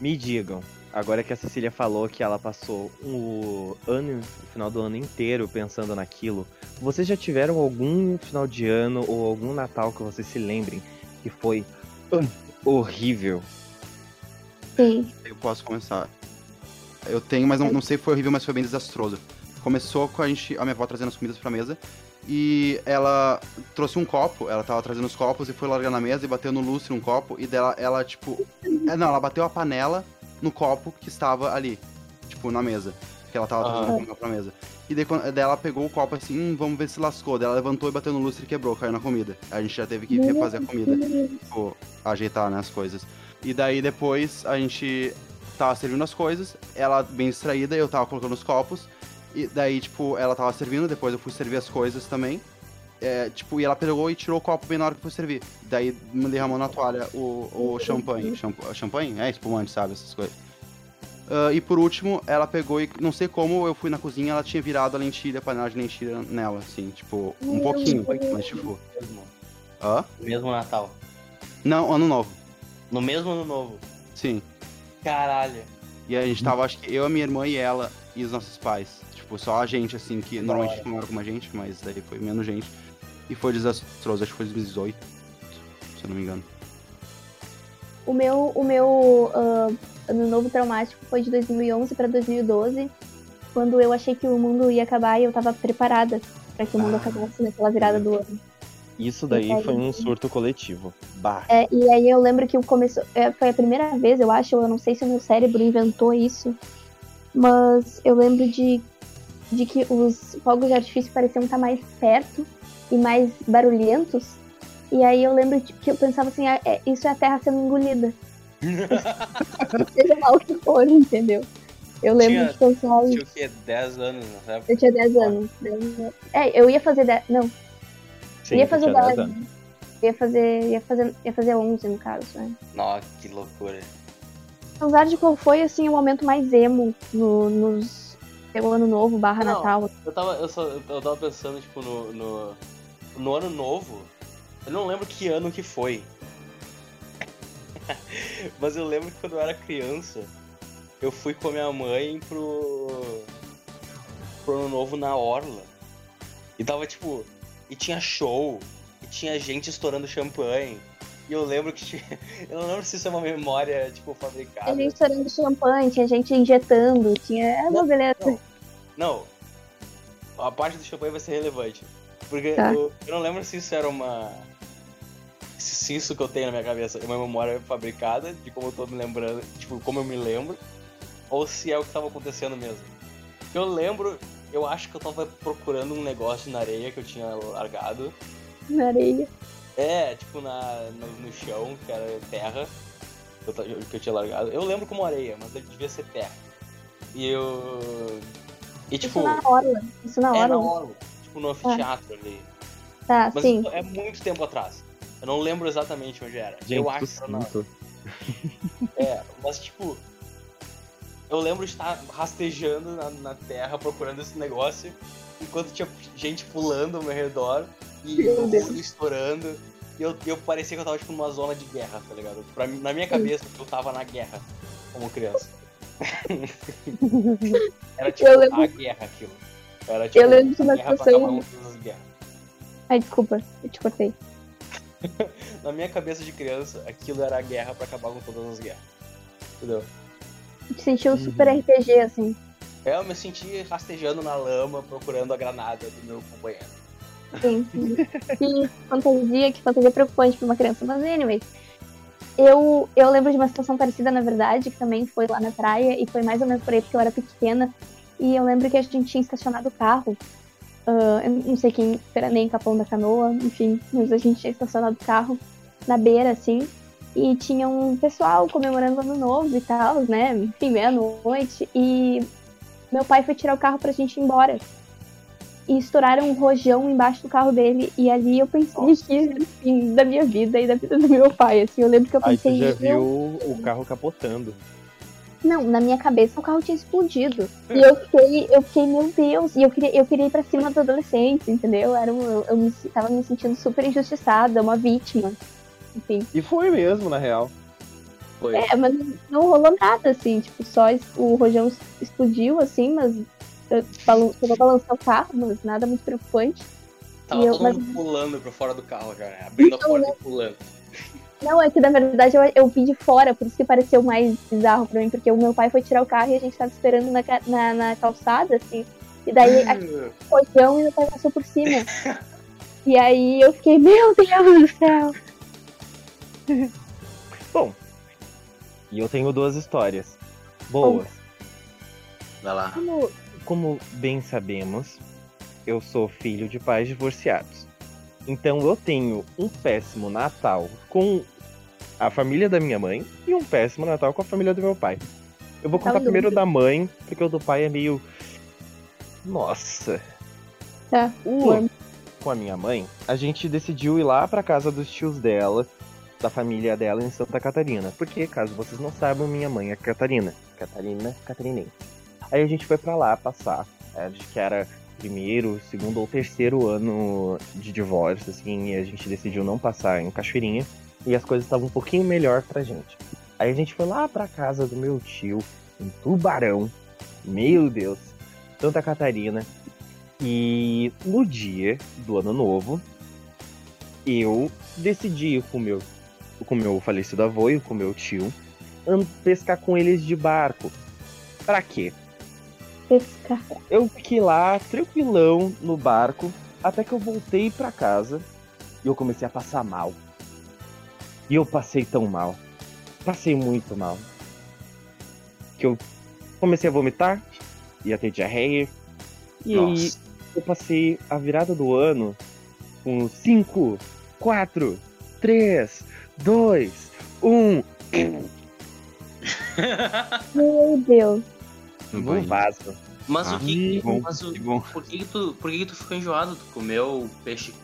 me digam, agora que a Cecília falou que ela passou o ano, o final do ano inteiro pensando naquilo, vocês já tiveram algum final de ano ou algum Natal que vocês se lembrem que foi horrível? Sim. Eu posso começar. Eu tenho, mas não, não sei se foi horrível, mas foi bem desastroso. Começou com a gente, a minha avó trazendo as comidas pra mesa. E ela trouxe um copo, ela tava trazendo os copos e foi largar na mesa e bateu no lustre um copo. E dela, ela, tipo. É, não, ela bateu a panela no copo que estava ali, tipo, na mesa. Que ela tava trazendo comida pra mesa. E daí, quando, daí ela pegou o copo assim, hum, vamos ver se lascou. Daí ela levantou e bateu no lustre e quebrou, caiu na comida. A gente já teve que refazer a comida tipo, ajeitar né, as coisas. E daí depois a gente tava servindo as coisas, ela bem distraída, eu tava colocando os copos. E daí, tipo, ela tava servindo, depois eu fui servir as coisas também. É, tipo, e ela pegou e tirou o copo bem na hora que fui servir. Daí me derramou na toalha o, o champanhe. Champ- champanhe? É, espumante, sabe? Essas coisas. Ah, e por último, ela pegou e não sei como eu fui na cozinha, ela tinha virado a lentilha, a panela de lentilha nela, assim, tipo, um Meu pouquinho, Deus. mas tipo. mesmo, Hã? mesmo Natal. Não, ano novo. No mesmo ano novo. Sim. Caralho. E a gente tava, acho que eu, a minha irmã e ela e os nossos pais. Tipo, só a gente, assim, que normalmente não mora com a gente, mas daí foi menos gente. E foi desastroso, acho que foi 2018, se eu não me engano. O meu, o meu ah, ano novo traumático foi de 2011 para 2012, quando eu achei que o mundo ia acabar e eu tava preparada para que o mundo Ah. acabasse naquela virada do ano. Isso daí aí- foi um surto coletivo. Bah. É, e aí eu lembro que o começo, é, foi a primeira vez, eu acho, eu não sei se o meu cérebro inventou isso, mas eu lembro de, de que os fogos de artifício pareciam estar mais perto e mais barulhentos. E aí eu lembro de- que eu pensava assim, ah, é, isso é a Terra sendo engolida. Seja lá o que for, entendeu? Eu lembro Tinha- de pensar Tinha o quê? 10 anos nessa época? Eu tinha 10 anos. 10 anos. É, eu ia fazer 10. Não, Sim, ia fazer tinha 10. 10 anos. Ia fazer, ia fazer, ia fazer 11 no caso, né? Nossa, que loucura. Zard, qual foi, assim, o momento mais emo no, nos teu ano novo barra Não. Natal? Eu tava, eu, só, eu tava pensando, tipo, no, no, no ano novo. Eu não lembro que ano que foi. Mas eu lembro que quando eu era criança, eu fui com a minha mãe pro. pro ano novo na Orla. E tava tipo. E tinha show, e tinha gente estourando champanhe. E eu lembro que tinha. Eu não lembro se isso é uma memória, tipo, fabricada. Tinha gente estourando champanhe, tinha gente injetando, tinha. É uma Não, beleza. Não. Não. A parte do champanhe vai ser relevante. Porque Tá. eu, eu não lembro se isso era uma. Se isso que eu tenho na minha cabeça é uma memória fabricada, de como eu tô me lembrando, tipo, como eu me lembro, ou se é o que tava acontecendo mesmo. Eu lembro, eu acho que eu tava procurando um negócio na areia que eu tinha largado. Na areia. É, tipo, na, no, no chão, que era terra, que eu, que eu tinha largado. Eu lembro como areia, mas devia ser terra. E eu. E tipo. Isso na orla. Isso na É orla. na orla, tipo no anfiteatro ali. Tá, Mas sim. é muito tempo atrás. Eu não lembro exatamente onde era. Gente, eu acho que era na. É, mas tipo. Eu lembro de estar rastejando na, na terra procurando esse negócio, enquanto tinha gente pulando ao meu redor e Meu o Deus. mundo estourando. E eu, eu parecia que eu tava tipo numa zona de guerra, tá ligado? Pra na minha cabeça eu tava na guerra como criança. Era tipo lembro- a guerra aquilo. Era tipo lembro acabar com todas as guerras. Ai, desculpa, eu te cortei. Na minha cabeça de criança, aquilo era a guerra pra acabar com todas as guerras. Entendeu? Tu te sentiu Uhum. super RPG, assim. É, eu me senti rastejando na lama, procurando a granada do meu companheiro. Sim. que fantasia, que fantasia preocupante pra uma criança. Mas, anyway. Eu, eu lembro de uma situação parecida, na verdade, que também foi lá na praia, e foi mais ou menos por aí porque eu era pequena. E eu lembro que a gente tinha estacionado o carro. ah, eu não sei quem era nem Capão da Canoa, enfim, mas a gente tinha estacionado o carro na beira, assim. E tinha um pessoal comemorando o ano novo e tal, né? Enfim, meia-noite. E meu pai foi tirar o carro pra gente ir embora e estouraram um rojão embaixo do carro dele. E ali eu pensei Nossa. que fim da minha vida e da vida do meu pai. Assim, eu lembro que eu Aí tu pensei. já "Meu viu o carro capotando. Não, na minha cabeça o carro tinha explodido. E eu fiquei, eu fiquei, meu Deus, e eu queria, eu queria ir pra cima dos adolescentes, entendeu? Era um, eu, eu me, tava me sentindo super injustiçada, uma vítima. Enfim. E foi mesmo, na real. Foi. É, mas não rolou nada, assim, tipo, só o rojão explodiu, assim, mas chegou a balançar o carro, mas nada muito preocupante. Tava E eu- todo mas- mundo pulando pra fora do carro já, né? Abrindo a Então, porta e pulando. Não, é que na verdade eu, eu vi de fora, por isso que pareceu mais bizarro pra mim, porque o meu pai foi tirar o carro e a gente tava esperando na, na, na calçada, assim, e daí aqui Hum. rojão e meu pai passou por cima. E aí eu fiquei, meu Deus do céu! Bom, e eu tenho duas histórias boas. Vai lá. Como, Como bem sabemos, eu sou filho de pais divorciados. Então eu tenho um péssimo Natal com a família da minha mãe e um péssimo Natal com a família do meu pai. Eu vou Natal contar primeiro da mãe, porque o do pai é meio. Nossa. Tá, O- Mano. com a minha mãe, a gente decidiu ir lá pra casa dos tios dela, da família dela em Santa Catarina. Porque, caso vocês não saibam, minha mãe é Catarina. Catarina, catarinense. Aí a gente foi pra lá passar. é, Acho que era primeiro, segundo ou terceiro ano de divórcio, assim, e a gente decidiu não passar em Cachoeirinha. E as coisas estavam um pouquinho melhor pra gente. Aí a gente foi lá pra casa do meu tio, em Tubarão. Meu Deus, Santa Catarina. E no dia do ano novo, eu decidi com o meu, com meu falecido avô e com meu tio an- pescar com eles de barco. Pra quê? Pescar. Eu fiquei lá tranquilão no barco até que eu voltei pra casa e eu comecei a passar mal. E eu passei tão mal. Passei muito mal. Que eu comecei a vomitar, ia ter diarreia. E aí eu passei a virada do ano com 5, 4, 3, 2, 1 Meu Deus. No vaso. Mas Ah, o que. que bom, mas o, que bom. por que, que tu, por que, que tu ficou enjoado? Tu comeu peixe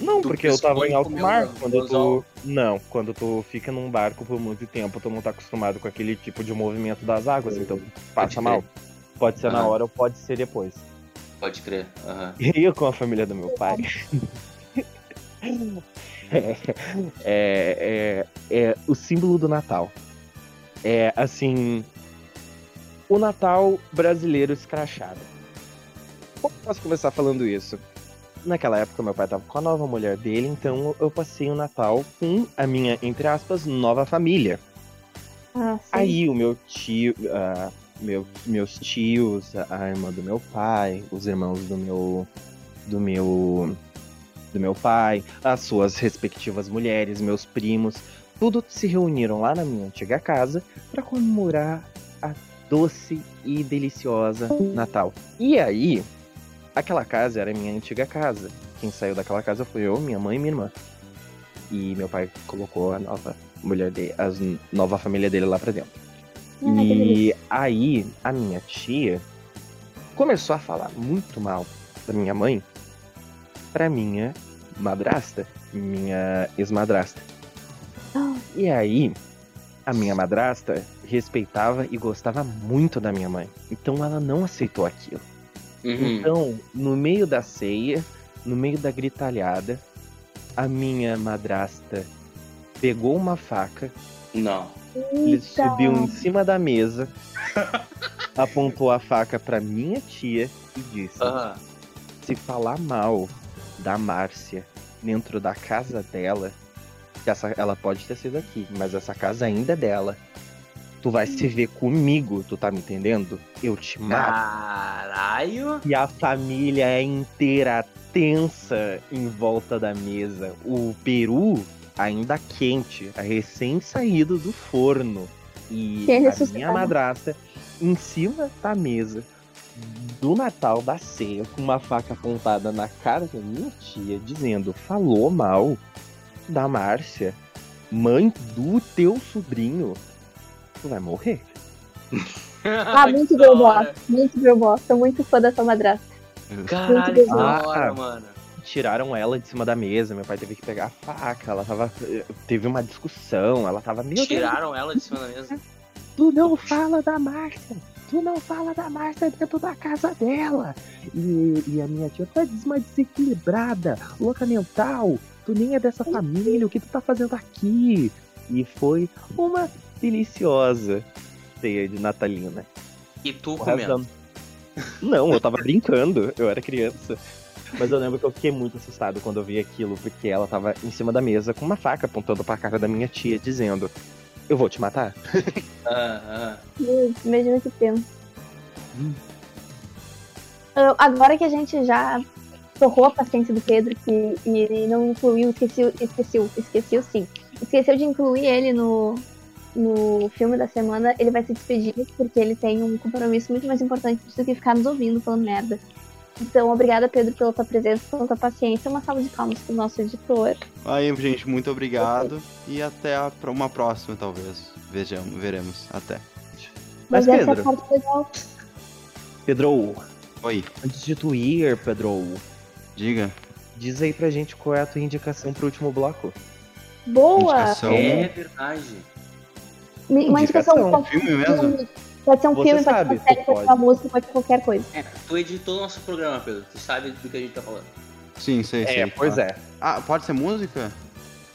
Não, Tu porque eu tava em alto mar. um Quando tu. Não, quando tu fica num barco por muito tempo, tu não tá acostumado com aquele tipo de movimento das águas, então passa mal. Pode ser na Aham. hora ou pode ser depois. Pode crer. aham. E eu com a família do meu pai. é, é, é o símbolo do Natal. É assim. O Natal brasileiro escrachado. Como posso começar falando isso? Naquela época, meu pai tava com a nova mulher dele, então eu passei o Natal com a minha, entre aspas, nova família. Ah. Aí o meu tio, ah, meu, meus tios, a irmã do meu pai, os irmãos do meu, do meu, do meu pai, as suas respectivas mulheres, meus primos, tudo se reuniram lá na minha antiga casa para comemorar a doce e deliciosa Natal. E aí, aquela casa era a minha antiga casa. Quem saiu daquela casa foi eu, minha mãe e minha irmã. E meu pai colocou a nova mulher dele, a nova família dele lá pra dentro. Ah. E aí, a minha tia começou a falar muito mal da minha mãe pra minha madrasta, minha ex-madrasta. Ah. E aí, a minha madrasta respeitava e gostava muito da minha mãe. Então ela não aceitou aquilo. Uhum. Então, no meio da ceia, no meio da gritalhada, a minha madrasta pegou uma faca, Não. ele Eita. subiu em cima da mesa, apontou a faca pra minha tia e disse: Aham. se falar mal da Márcia dentro da casa dela, essa, ela pode ter sido aqui, mas essa casa ainda é dela. Tu vai se ver comigo, tu tá me entendendo? Eu te mato. Caralho. E a família é inteira tensa em volta da mesa. O peru ainda quente, a recém saído do forno. E Quem a minha madrasta em cima da mesa do Natal da ceia com uma faca apontada na cara da minha tia, dizendo: falou mal da Márcia, mãe do teu sobrinho. Tu vai morrer. Ah, muito boss. Muito boss. Tô muito fã da sua madrasta. Caralho, Muito que da hora, Ah. mano. Tiraram ela de cima da mesa, meu pai teve que pegar a faca, ela tava. Teve uma discussão, ela tava. Meu Deus, Tiraram ela de cima da mesa. tu não fala da Márcia! Tu não fala da Márcia dentro da casa dela! E, e a minha tia, uma desequilibrada, louca mental, tu nem é dessa família, o que tu tá fazendo aqui? E foi uma deliciosa ceia de Natalina. E tu O comendo. da- Não, eu tava brincando, eu era criança. Mas eu lembro que eu fiquei muito assustado quando eu vi aquilo, porque ela tava em cima da mesa com uma faca apontando pra cara da minha tia, dizendo: Eu vou te matar. Ah, ah. Imagina que tempo. Hum. Ah, Agora que a gente já torrou a paciência do Pedro que, e ele não incluiu, esqueceu, esqueceu, esqueceu sim. Esqueceu de incluir ele no, no filme da semana, ele vai se despedir porque ele tem um compromisso muito mais importante do que ficar nos ouvindo falando merda. Então, obrigada, Pedro, pela tua presença, pela tua paciência. Uma salva de palmas pro nosso editor. Aí, gente, muito obrigado. E até a, uma próxima, talvez. Vejamos, veremos. Até. Mas, Mas essa é Pedro. a parte legal. Pedro, Oi, antes de tu ir, Pedro, diga. diz aí pra gente qual é a tua indicação pro último bloco. Boa! Indicação. É verdade. Me- Uma indicação. Indicação. qualquer Filme mesmo? Pode ser um Você filme, pode sabe, ser uma série, pode ser pode. uma música, pode ser qualquer coisa. É, tu editou nosso programa, Pedro. Tu sabe do que a gente tá falando. Sim, sei, sei. É, pois é. Ah, pode ser música?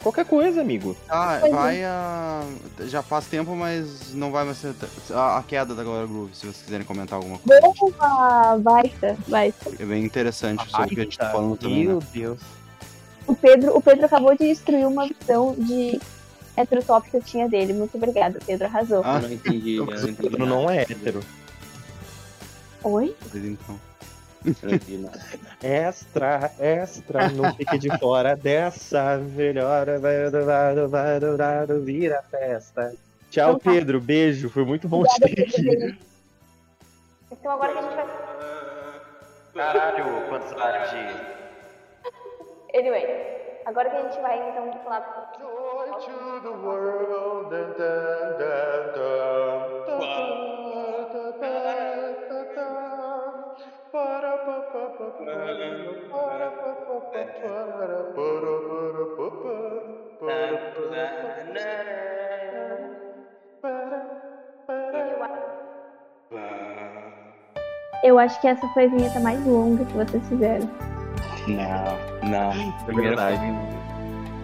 Qualquer coisa, amigo. Ah, é. vai a. Já faz tempo, mas não vai mais ser. A, a queda da Glória Groove, se vocês quiserem comentar alguma coisa. Boa! Baita, baita. É bem interessante sobre o que a gente tá falando também. Meu Né? Deus. O Pedro, o Pedro acabou de destruir uma visão de heterotop que eu tinha dele. Muito obrigada, Pedro. Arrasou. Ah, não entendi. O. Pedro não é hétero. Oi? Pois então. Extra, extra, não fique de fora dessa melhor, vira festa. Tchau, Então tá. Pedro, beijo, foi muito bom Obrigada, te ter aqui. Então agora que a gente vai. Caralho, quantos horas Anyway, agora que a gente vai então falar. Joy to the world. dun, dun, dun, dun, dun, dun, dun, para, pa, pa, pa, eu acho que essa foi a vinheta mais longa que vocês fizeram. Não, não. É Primeiro verdade.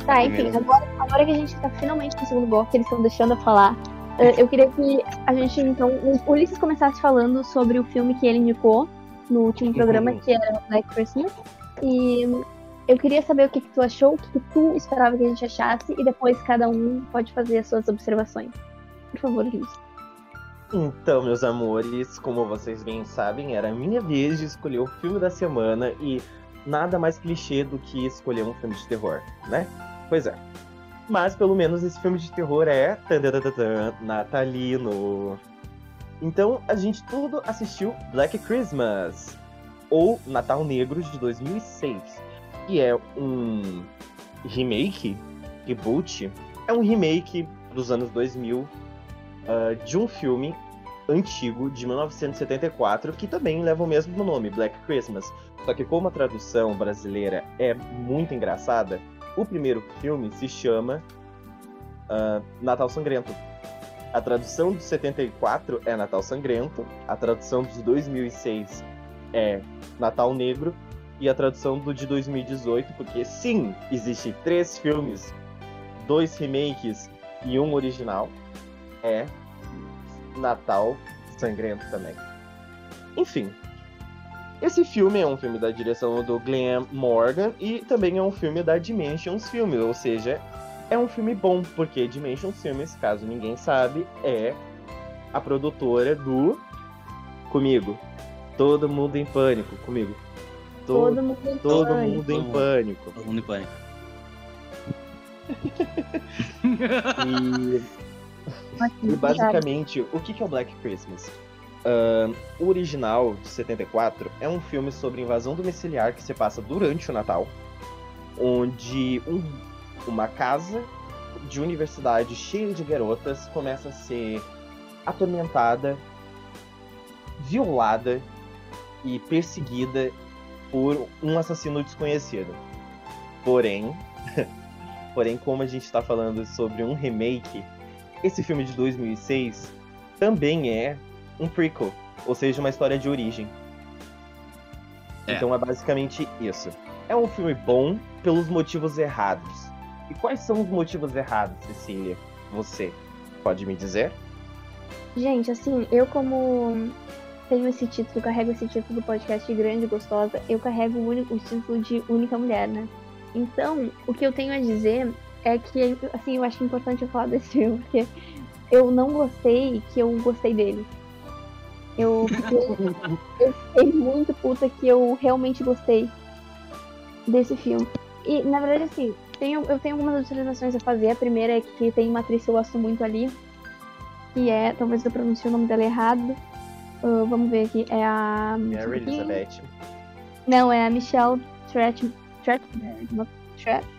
Tá, enfim, agora, agora que a gente tá finalmente no segundo bloco, que eles estão deixando eu falar, eu queria que a gente, então, o Ulisses começasse falando sobre o filme que ele indicou no último programa, Uhum. que era Black Christmas. E eu queria saber o que, que tu achou, o que, que tu esperava que a gente achasse, e depois cada um pode fazer as suas observações. Por favor, Ulisses. Então, meus amores, como vocês bem sabem, era a minha vez de escolher o filme da semana e nada mais clichê do que escolher um filme de terror, né? Pois é. Mas pelo menos esse filme de terror é natalino. Então a gente tudo assistiu Black Christmas ou Natal Negro de 2006, que é um remake, reboot, é um remake dos anos 2000 ah, de um filme antigo de 1974 que também leva o mesmo nome, Black Christmas. Só que como a tradução brasileira é muito engraçada, o primeiro filme se chama ah, Natal Sangrento. A tradução de 74 é Natal Sangrento, a tradução de 2006 é Natal Negro e a tradução do de 2018, porque sim, existe três filmes, dois remakes e um original, é Natal Sangrento também. Enfim, esse filme é um filme da direção do Glenn Morgan e também é um filme da Dimensions Filmes, ou seja, é um filme bom, porque Dimensions Filmes, caso ninguém sabe, é a produtora do comigo. Todo mundo em pânico, comigo. Todo, Todo mundo em todo pânico. mundo em Todo mundo. pânico. Todo mundo em pânico. E E basicamente, o que que é o Black Christmas? Ahn, o original, de 74, é um filme sobre invasão domiciliar que se passa durante o Natal, onde um- uma casa de universidade cheia de garotas começa a ser atormentada, violada e perseguida por um assassino desconhecido. Porém, porém, como a gente está falando sobre um remake, esse filme de 2006 também é um prequel, ou seja, uma história de origem. É. Então é basicamente isso. É um filme bom pelos motivos errados. E quais são os motivos errados, Cecília? Você pode me dizer? Gente, assim, eu como tenho esse título, carrego esse título do podcast Grande e Gostosa, eu carrego o, único, o título de única mulher, né? Então, o que eu tenho a dizer é que, assim, eu acho importante eu falar desse filme, porque eu não gostei que eu gostei dele. Eu, eu, eu fiquei muito puta que eu realmente gostei desse filme. E, na verdade, assim, tenho, eu tenho algumas observações a fazer. A primeira é que tem uma atriz que eu gosto muito ali, que é, talvez eu pronuncie o nome dela errado. Ah, vamos ver aqui, é a. Mary Elizabeth. Não, é a Michelle não, Tra-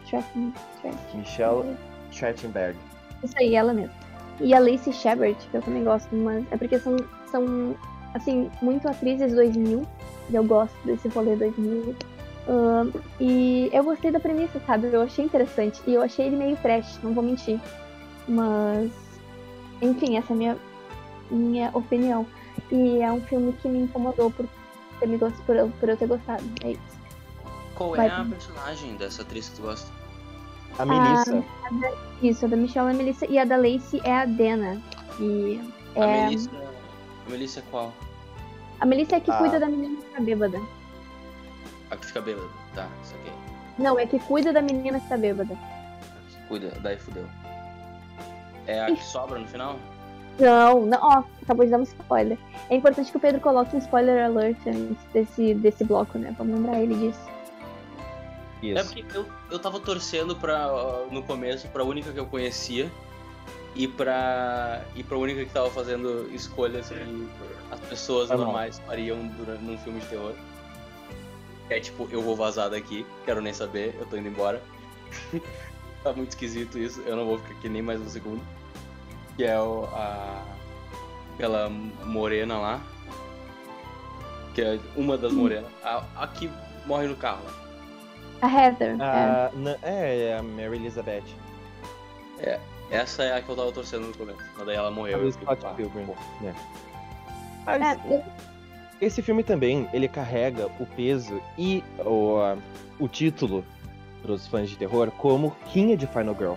Trachten- Tra- Michelle Trachtenberg. Isso aí, ela mesma. E a Lacey Shepard, que eu também gosto, mas é porque são, são assim, muito atrizes 2000. E eu gosto desse rolê 2000. Ahn, e eu gostei da premissa, sabe? Eu achei interessante. E eu achei ele meio trash, não vou mentir. Mas, enfim, essa é a minha, minha opinião. E é um filme que me incomodou por, ter me gost... por, eu, por eu ter gostado. É isso. Qual Vai. é a personagem dessa atriz que tu gosta? A Melissa. Isso, a da Michelle é a Melissa e a da Lacey é a Dana. E A é... Melissa. A Melissa é qual? A Melissa é que Ah. cuida da menina que tá bêbada. A que fica bêbada. Tá, isso aqui. Não, é que cuida da menina que tá bêbada. Cuida, daí fudeu. É a que sobra no final? Não, não, ó, acabou de dar um spoiler. É importante que o Pedro coloque um spoiler alert antes desse, desse bloco, né? Vamos lembrar ele disso. É Isso. porque eu, eu tava torcendo pra, no começo pra única que eu conhecia e pra, e pra única que tava fazendo escolhas que as pessoas Tá bom. normais fariam durante, num filme de terror. É tipo, eu vou vazar daqui, quero nem saber, eu tô indo embora. tá muito esquisito isso, eu não vou ficar aqui nem mais um segundo. Que é o, a, aquela morena lá. Que é uma das morenas. A, a que morre no carro. A Heather. é. A, na- é, é a Mary Elizabeth. Essa é a que eu tava torcendo no começo. Mas daí ela morreu. A eu fiquei, Scott pá, Pilgrim. pô. né? É, Mas, eu, Esse filme também, ele carrega o peso e o, o título para os fãs de terror como Rainha de Final Girl.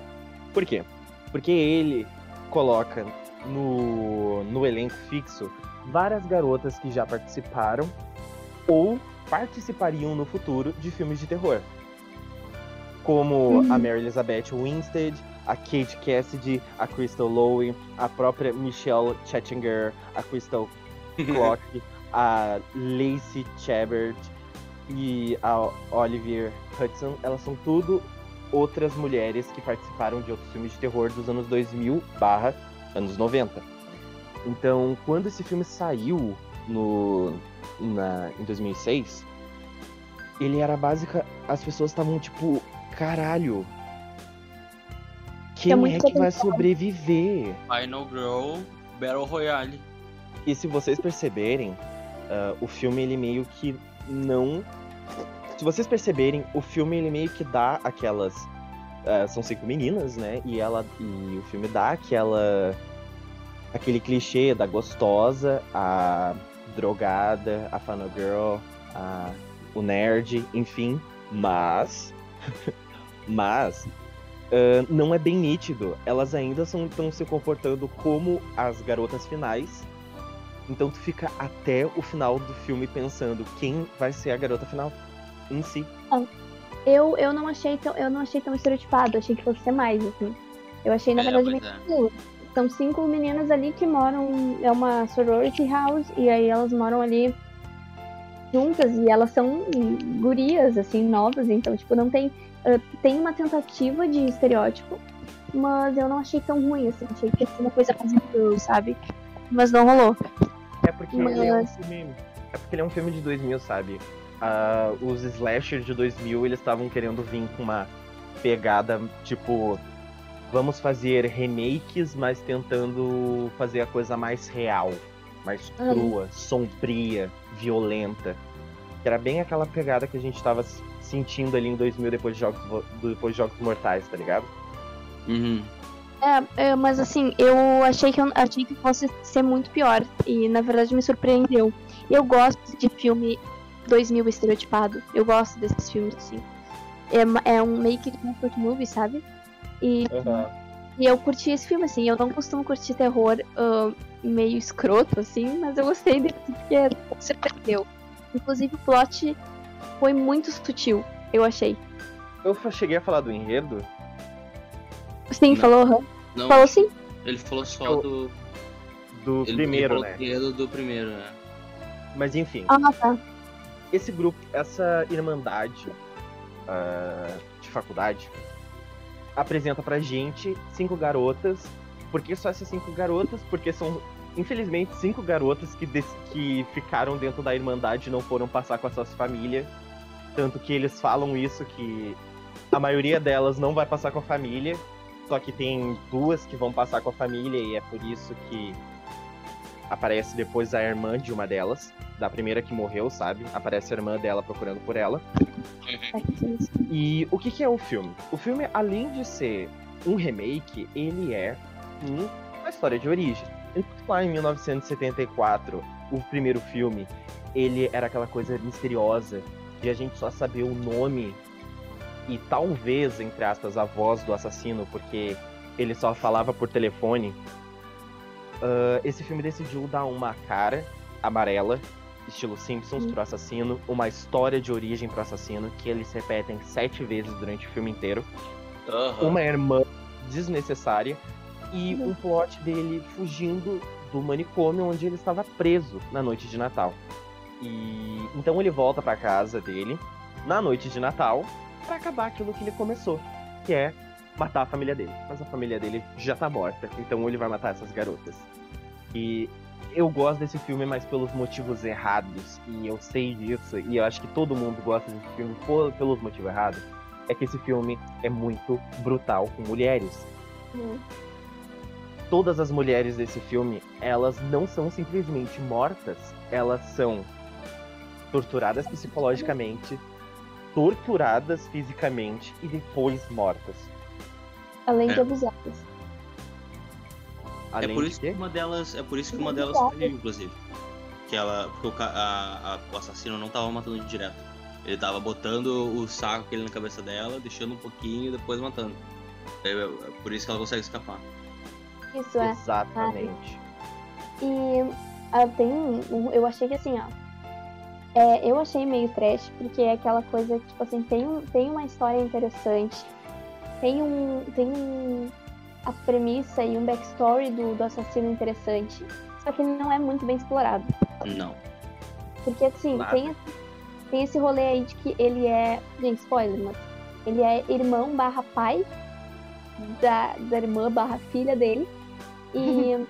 Por quê? Porque ele coloca no, no elenco fixo várias garotas que já participaram ou participariam no futuro de filmes de terror. Como Uhum. a Mary Elizabeth Winstead, a Kate Cassidy, a Crystal Lowe, a própria Michelle Chattinger, a Crystal Clock, a Lacey Chabert e a Oliver Hudson, elas são tudo outras mulheres que participaram de outros filmes de terror dos anos 2000 barra anos 90. Então, quando esse filme saiu no, na, em 2006, ele era básica. As pessoas estavam tipo, caralho. Quem muito é que vai sobreviver? Final Girl Battle Royale. E se vocês perceberem, ah, o filme ele meio que não. Se vocês perceberem, o filme ele meio que dá aquelas. ah, são cinco meninas, né? E ela e o filme dá aquela aquele clichê da gostosa, a drogada, a final girl, a, o nerd, enfim. Mas mas ah, não é bem nítido. Elas ainda estão se comportando como as garotas finais. Então tu fica até o final do filme pensando quem vai ser a garota final em si. Eu, eu não achei tão, eu não achei tão estereotipado, achei que fosse ser mais, assim. Eu achei, na É, verdade, bem é. tranquilo. São cinco meninas ali que moram. É uma sorority house, e aí elas moram ali juntas, e elas são gurias, assim, novas, então, tipo, não tem. ah, tem uma tentativa de estereótipo, mas eu não achei tão ruim, assim. Achei que ia ser uma coisa mais incrível, sabe? Mas não rolou. É porque ele é um Mas- filme. É porque ele é um filme de 2000, sabe? Ah, os slasher de 2000 eles estavam querendo vir com uma pegada tipo. Vamos fazer remakes, mas tentando fazer a coisa mais real, mais Ah. crua, sombria, violenta. Que era bem aquela pegada que a gente tava sentindo ali em 2000 depois de Jogos, depois de Jogos Mortais, tá ligado? Uhum. É, é, mas assim, eu achei que eu achei que fosse ser muito pior. E na verdade me surpreendeu. Eu gosto de filme 2000 estereotipado. Eu gosto desses filmes, assim. É, é um meio que comfort movie, sabe? E, e eu curti esse filme, assim. Eu não costumo curtir terror ah, meio escroto, assim, mas eu gostei dele porque surpreendeu. Inclusive o plot foi muito sutil, eu achei. Eu cheguei a falar do enredo. Sim, Não. falou, aham. Não, Falou sim. ele falou só Eu- do. Do Ele primeiro, né? do do primeiro, né? Mas enfim. Ah, tá. esse grupo, essa irmandade ah, de faculdade apresenta pra gente cinco garotas. Por que só essas cinco garotas? Porque são, infelizmente, cinco garotas que, que ficaram dentro da irmandade e não foram passar com as suas famílias. Tanto que eles falam isso, que a maioria delas não vai passar com a família. Só que tem duas que vão passar com a família e é por isso que aparece depois a irmã de uma delas da primeira que morreu, sabe? Aparece a irmã dela procurando por ela. Sim. E o que, que é o filme? O filme, além de ser um remake, ele é um- uma história de origem. Enquanto lá em 1974, o primeiro filme, ele era aquela coisa misteriosa de a gente só saber o nome e talvez, entre aspas, a voz do assassino, porque ele só falava por telefone. Ah, esse filme decidiu dar uma cara amarela, estilo Simpsons, pro assassino, uma história de origem pro assassino, que eles repetem sete vezes durante o filme inteiro, Aham. uma irmã desnecessária e Uhum. um plot dele fugindo do manicômio onde ele estava preso na noite de Natal. E então ele volta pra casa dele na noite de Natal pra acabar aquilo que ele começou, que é matar a família dele. Mas a família dele já tá morta, então ele vai matar essas garotas. E eu gosto desse filme, mas pelos motivos errados, e eu sei disso, e eu acho que todo mundo gosta desse filme por- pelos motivos errados. É que esse filme é muito brutal com mulheres Hum. todas as mulheres desse filme, elas não são simplesmente mortas, elas são torturadas psicologicamente, torturadas fisicamente e depois mortas. Além É. de abusadas. É Além por de isso que uma delas. É por isso que uma delas saiu, inclusive. que ela. Porque o, a- a- o assassino não tava matando direto. Ele tava botando o saco aquele na cabeça dela, deixando um pouquinho e depois matando. É, é por isso que ela consegue escapar. Isso é. Exatamente. E ah, tem eu achei que assim, ó. É, eu achei meio trash, porque é aquela coisa que, tipo assim, tem, um, tem uma história interessante, tem um. Tem um. a premissa e um backstory do, do assassino interessante. Só que ele não é muito bem explorado. Não. Porque assim, Nada. tem, tem esse rolê aí de que ele é. Gente, spoiler, mas. Ele é irmão barra pai da, da irmã barra filha dele. E.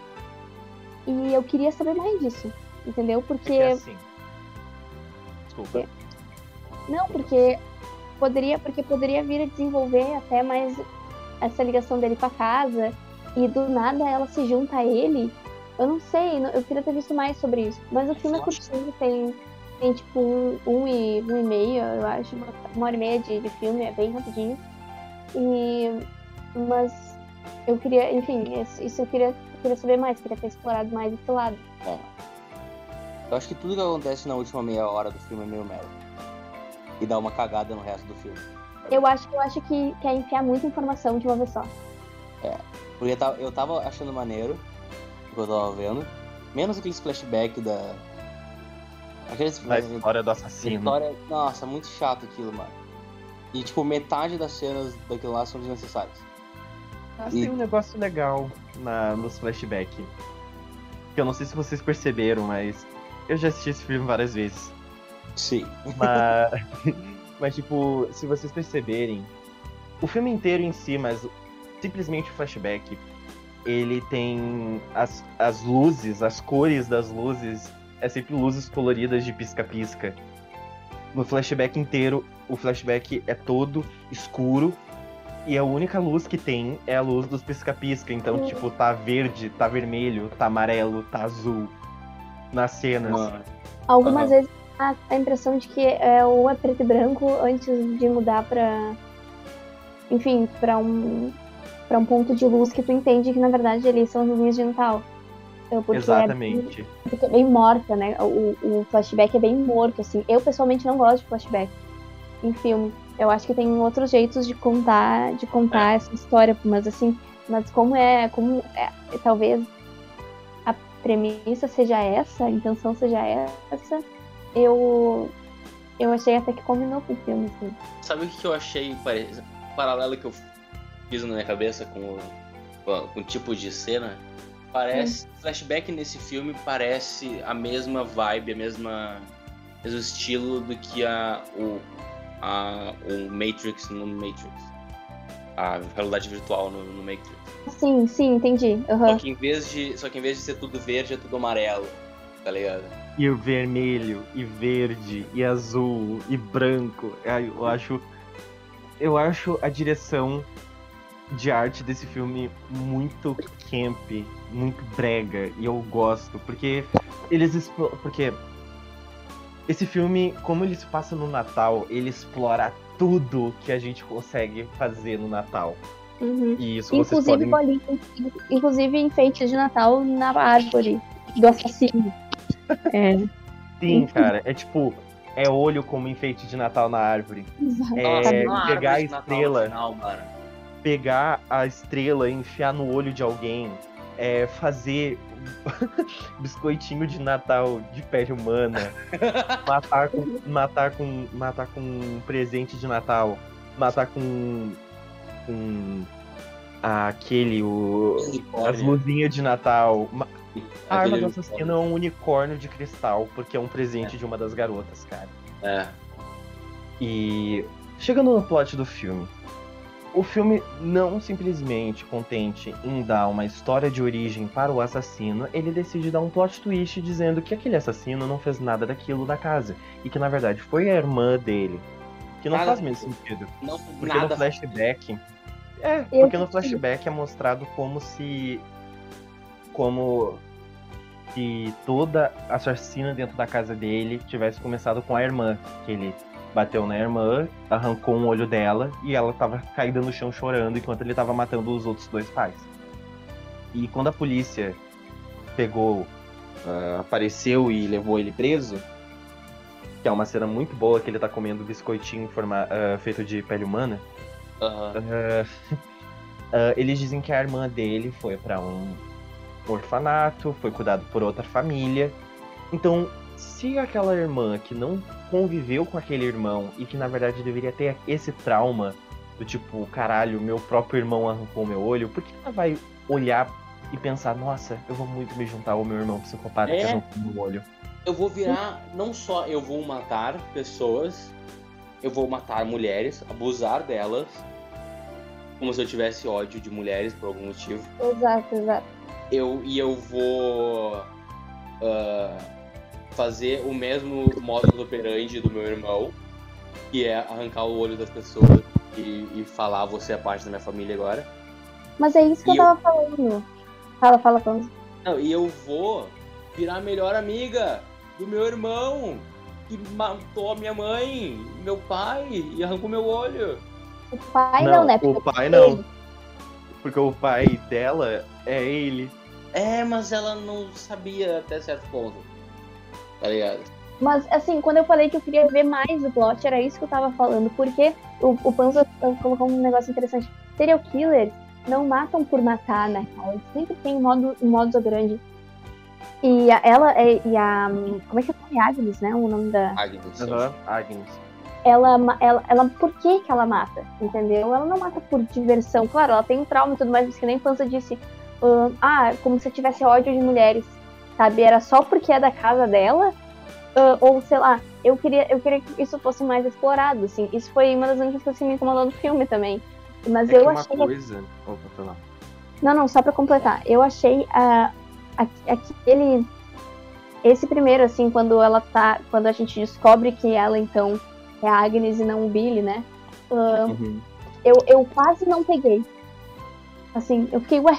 e eu queria saber mais disso. Entendeu? Porque. É que assim. Desculpa. Não, porque poderia, porque poderia vir a desenvolver até mais essa ligação dele com a casa e do nada ela se junta a ele. Eu não sei, eu queria ter visto mais sobre isso. Mas o filme é curtinho, tem, tem tipo um, um, e, um e meio, eu acho, uma, uma hora e meia de, de filme, é bem rapidinho. E mas eu queria, enfim, isso, eu queria, eu queria saber mais, queria ter explorado mais esse lado. Eu acho que tudo que acontece na última meia hora do filme é meio melo. E dá uma cagada no resto do filme. Eu acho, eu acho que quer enfiar muita informação de uma vez só. Porque eu tava, eu tava achando maneiro o que eu tava vendo. Menos aqueles flashback da. Aqueles. A história do assassino. história. Nossa, muito chato aquilo, mano. E tipo, metade das cenas daquilo lá são desnecessárias. Mas tem um negócio legal na, nos flashbacks. Que eu não sei se vocês perceberam, mas eu já assisti esse filme várias vezes. Sim. Mas, mas tipo, se vocês perceberem, o filme inteiro em si, mas simplesmente o flashback, ele tem as, as luzes, as cores das luzes, é sempre luzes coloridas de pisca-pisca. No flashback inteiro, o flashback é todo escuro e a única luz que tem é a luz dos pisca-pisca. Então, Sim. tipo, tá verde, tá vermelho, tá amarelo, tá azul nas cenas. Mano. Algumas Aham. vezes dá a impressão de que é, ou é preto e branco antes de mudar pra. Enfim, pra um. para um ponto de luz que tu entende que na verdade ali são as luzinhas de Natal. Então, porque Exatamente. É bem, porque é bem morta, né? O, o flashback é bem morto, assim. Eu pessoalmente não gosto de flashback em filme. Eu acho que tem outros jeitos de contar, de contar essa história, mas assim, mas como é, como é, talvez premissa seja essa, a intenção seja essa, eu eu achei até que combinou com o filme, assim. Sabe o que eu achei pare- paralelo que eu fiz na minha cabeça com o, com o tipo de cena? Parece. Flashback nesse filme parece a mesma vibe, a mesma. mesmo estilo do que a, o, a, o Matrix no Matrix. A realidade virtual no, no Matrix. Sim, sim, entendi. Só Aham. que em vez de. Só que em vez de ser tudo verde, é tudo amarelo. Tá ligado? E o vermelho, e verde, e azul, e branco. Ai, Eu acho. Eu acho a direção de arte desse filme muito camp, muito brega, e eu gosto, porque eles porque esse filme, como ele se passa no Natal, ele explora tudo que a gente consegue fazer no Natal. Uhum. E isso vocês Inclusive, podem bolinhas, inclusive enfeites de Natal na árvore do assassino. É, Sim, cara, é tipo, é olho como enfeite de Natal na árvore. exato. É, uma pegar árvore a de Natal estrela. final, mano. Pegar a estrela e enfiar no olho de alguém, é, fazer biscoitinho de Natal de pele humana, matar com, matar com, matar com um presente de Natal, matar com, com aquele, o, as luzinhas de Natal. A arma do assassino é um unicórnio de cristal, porque é um presente de uma das garotas, cara. É. E chegando no plot do filme, o filme não simplesmente contente em dar uma história de origem para o assassino, ele decide dar um plot twist dizendo que aquele assassino não fez nada daquilo da casa e que na verdade foi a irmã dele. Que não Nada faz mesmo sentido. Não, Porque nada. no flashback. É, porque no flashback é mostrado como se. Como se toda assassina dentro da casa dele tivesse começado com a irmã. Que ele bateu na irmã, arrancou um olho dela e ela tava caída no chão chorando enquanto ele tava matando os outros dois pais. E quando a polícia pegou ah, apareceu e levou ele preso, que é uma cena muito boa que ele tá comendo biscoitinho forma, ah, feito de pele humana. Ah, ah, eles dizem que a irmã dele foi pra um orfanato, foi cuidado por outra família. Então, se aquela irmã que não conviveu com aquele irmão e que na verdade deveria ter esse trauma do tipo, caralho, meu próprio irmão arrancou meu olho, por que ela vai olhar e pensar, nossa, eu vou muito me juntar ao meu irmão psicopata que É. arrancou meu olho? Eu vou virar, não só eu vou matar pessoas, eu vou matar mulheres, abusar delas, como se eu tivesse ódio de mulheres por algum motivo. Exato, exato. Eu, e eu vou ah, fazer o mesmo modo operandi do meu irmão, que é arrancar o olho das pessoas e, e falar você é parte da minha família agora. Mas é isso que E eu eu- tava falando. Fala, fala, fala. Não, e eu vou virar a melhor amiga do meu irmão, que matou a minha mãe, meu pai, e arrancou meu olho. O pai não, né? o Porque pai não. Porque o pai dela é ele. É, mas ela não sabia até certo ponto. Tá ligado? Mas, assim, quando eu falei que eu queria ver mais o plot, era isso que eu tava falando. Porque o, o Panza colocou um negócio interessante. Serial killers não matam por matar, né? cara? Eles sempre tem um modo, um operandi. E a, ela é- e a. Como é que é o nome? Agnes, né? O nome da. Agnes. Aham, Agnes. Ela, ela, ela. Por que que ela mata? Entendeu? Ela não mata por diversão. Claro, ela tem um trauma e tudo mais, mas que nem Panza disse. ah, ah, como se tivesse ódio de mulheres. Sabe? Era só porque é da casa dela. ah, ou sei lá, eu queria, eu queria que isso fosse mais explorado, assim. Isso foi uma das únicas coisas que me incomodou no filme também. Mas É eu achei. coisa. Opa, foi lá. Não, não, só pra completar. Eu achei a, a- aquele. Esse primeiro, assim, quando ela tá. Quando a gente descobre que ela, então, é a Agnes e não o Billy, né? Ah, Uhum. eu, eu quase não peguei. Assim, eu fiquei, ué.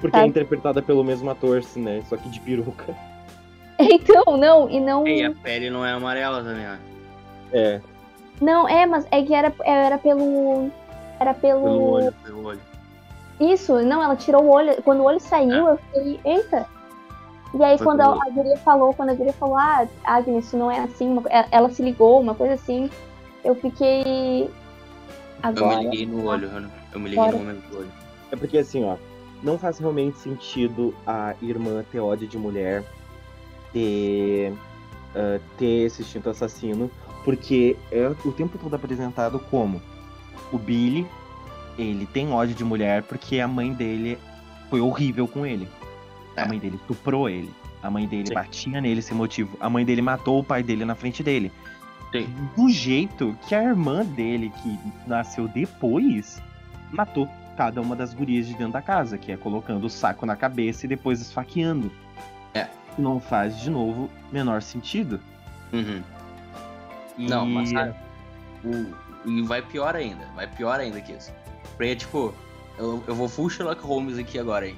Porque Tá. é interpretada pelo mesmo ator, né? Só que de peruca. Então, não, e não. E a pele não é amarela também, ó. É. Não, é, mas é que era, era pelo. Era pelo. Pelo olho, pelo olho. Isso, não, ela tirou o olho. Quando o olho saiu, eu fiquei, eita. E aí, Foi quando a, a guria falou, quando a guria falou, ah, Agnes, isso não é assim, uma co- ela- se ligou, uma coisa assim, eu fiquei. Eu Agora. me liguei no olho, eu, eu me liguei Agora. no momento do olho. É porque assim, ó, não faz realmente sentido a irmã ter ódio de mulher, ter, ah, ter esse instinto assassino, porque é o tempo todo apresentado como o Billy, ele tem ódio de mulher porque a mãe dele foi horrível com ele. A É. mãe dele estuprou ele. A mãe dele Sim. batia nele sem motivo. A mãe dele matou o pai dele na frente dele. Sim. Do jeito que a irmã dele, que nasceu depois, matou cada uma das gurias de dentro da casa, que é colocando o saco na cabeça e depois esfaqueando. É. Não faz, de novo, menor sentido. Uhum. E... Não, mas sabe, o, e vai pior ainda, vai pior ainda que isso. Porque, tipo, eu, eu vou full Sherlock Holmes aqui agora, hein.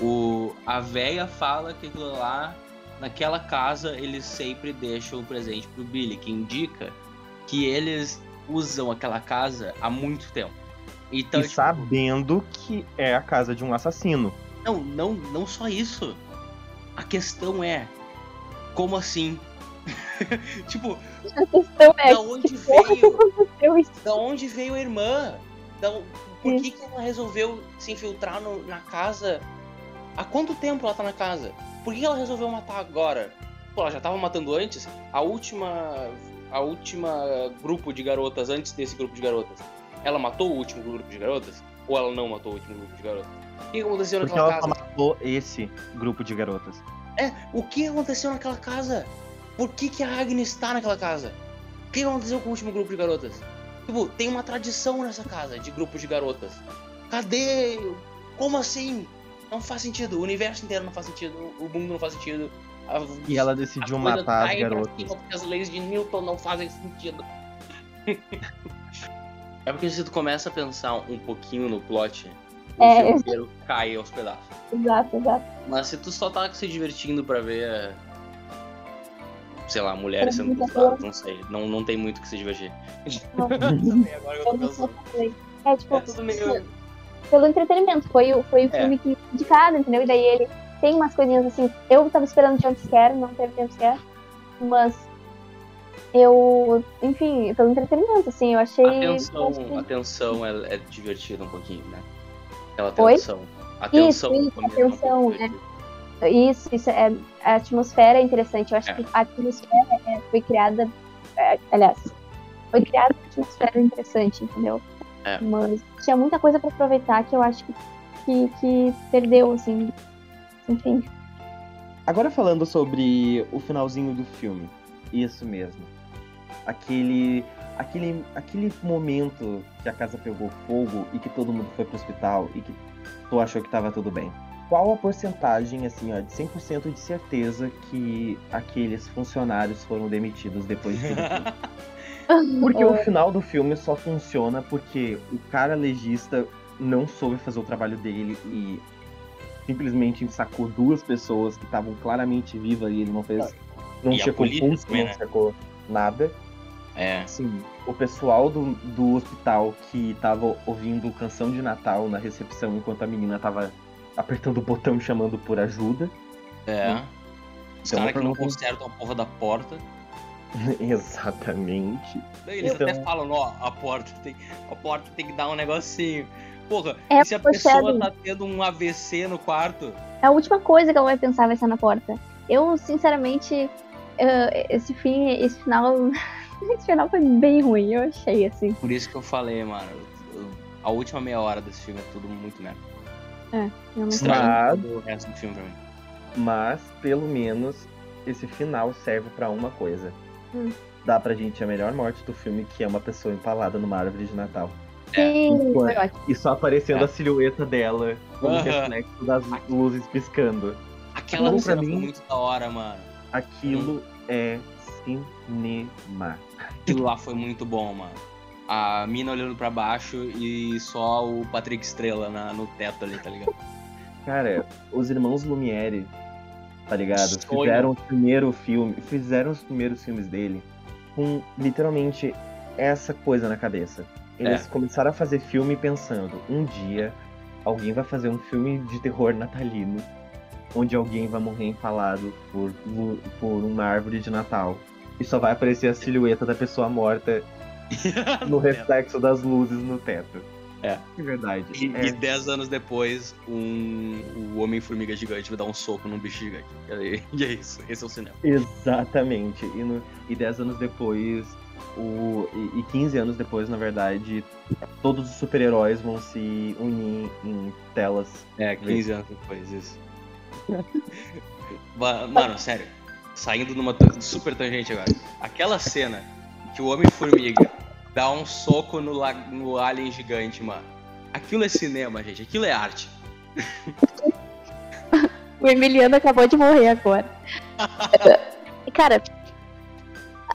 O, a véia fala que aquilo lá, naquela casa, eles sempre deixam um presente pro Billy, que indica que eles usam aquela casa há muito tempo. Então, e tipo, sabendo que é a casa de um assassino. não, não, não só isso. A questão é, como assim? tipo, A questão é, da onde veio? Da onde veio a irmã? Da, por Sim. que, que ela resolveu se infiltrar no- na casa? Há quanto tempo ela tá na casa? Por que ela resolveu matar agora? Pô, ela já tava matando antes? A última. A última grupo de garotas antes desse grupo de garotas. Ela matou o último grupo de garotas? Ou ela não matou o último grupo de garotas? O que aconteceu Porque naquela ela casa? matou esse grupo de garotas. É, o que aconteceu naquela casa? Por que, que a Agnes tá naquela casa? O que aconteceu com o último grupo de garotas? Tipo, tem uma tradição nessa casa de grupo de garotas. Cadê? Como assim? Não faz sentido. O universo inteiro não faz sentido. O mundo não faz sentido. A- E ela decidiu matar as garotas. porque as leis de Newton não fazem sentido. é porque se tu começa a pensar um pouquinho no plot, o É, filme eu- inteiro cai aos pedaços. Exato, exato. Mas se tu só tá se divertindo pra ver, sei lá, mulheres sendo muita bufadas, não sei. Não, não tem muito o que se divertir. Não. Agora eu Eu tô pensando. também. É tipo, É tudo meio. pelo entretenimento. Foi, o- foi o É. filme que indicado, entendeu? E daí ele tem umas coisinhas assim. Eu tava esperando jumpscare, não teve jumpscare. Mas eu, enfim, pelo entretenimento, assim, eu achei. A tensão, eu achei- a tensão é, é divertida um pouquinho, né? Aquela Oi? tensão. A tensão. Isso, isso, a começo é um é. divertida. Isso, isso é. A atmosfera é interessante. Eu acho É. que a atmosfera é, foi criada. é, aliás, foi criada uma atmosfera interessante, entendeu? É. Mas tinha muita coisa pra aproveitar que eu acho que, que, que perdeu, assim. Enfim. Agora falando sobre o finalzinho do filme. Isso mesmo. Aquele. Aquele, aquele momento que a casa pegou fogo e que todo mundo foi pro hospital e que tu achou que tava tudo bem. Qual a porcentagem, assim, ó, de 100% de certeza que aqueles funcionários foram demitidos depois de tudo? Porque o final do filme só funciona porque o cara legista não soube fazer o trabalho dele e simplesmente sacou duas pessoas que estavam claramente vivas e ele não fez. Não E a checou polícia pulso, também, não né? checou nada. É. Sim, o pessoal do, do hospital que tava ouvindo canção de Natal na recepção enquanto a menina tava apertando o botão e chamando por ajuda. É. Os Então, caras que não consertam a porra da porta. Exatamente. Eles Então- até falam, ó, a porta tem. A porta tem que dar um negocinho. Porra, É, e se a pois pessoa é. tá tendo um AVC no quarto? A última coisa que ela vai pensar vai ser na porta. Eu, sinceramente, eh, esse fim, esse final. Esse final foi bem ruim, eu achei, assim. Por isso que eu falei, mano. A última meia hora desse filme é tudo muito merda. Realmente. Estraga Mas- o resto do filme pra mim. Mas, pelo menos, esse final serve pra uma coisa. Hum. Dá pra gente a melhor morte do filme, que é uma pessoa empalada numa árvore de Natal. Sim, foi ótimo. E só aparecendo É. a silhueta dela como Aham. reflexo das luzes piscando. Aquela Bom, cena foi mim- muito da hora, mano. Aquilo é cinema. Aquilo lá foi muito bom, mano. A mina olhando pra baixo e só o Patrick Estrela na- no teto ali, tá ligado? Cara, os irmãos Lumière, tá ligado? Sonho. Fizeram o primeiro filme, fizeram os primeiros filmes dele com literalmente essa coisa na cabeça. Eles É. começaram a fazer filme pensando, um dia alguém vai fazer um filme de terror natalino, onde alguém vai morrer empalado por, por uma árvore de Natal. E só vai aparecer a silhueta da pessoa morta no reflexo das luzes no teto. É. De verdade. E, é e dez anos depois, um, o Homem-Formiga Gigante vai dar um soco num bicho gigante. E, é isso, esse é o cinema. Exatamente. E, no, e 10 anos depois, o, e, e 15 anos depois, na verdade, todos os super-heróis vão se unir em telas. É, 15 anos depois, isso. Ma- Mano, sério, saindo numa super tangente agora. Aquela cena que o Homem-Formiga dá um soco no, no alien gigante, mano. Aquilo é cinema, gente. Aquilo é arte. O Emiliano acabou de morrer agora. Cara,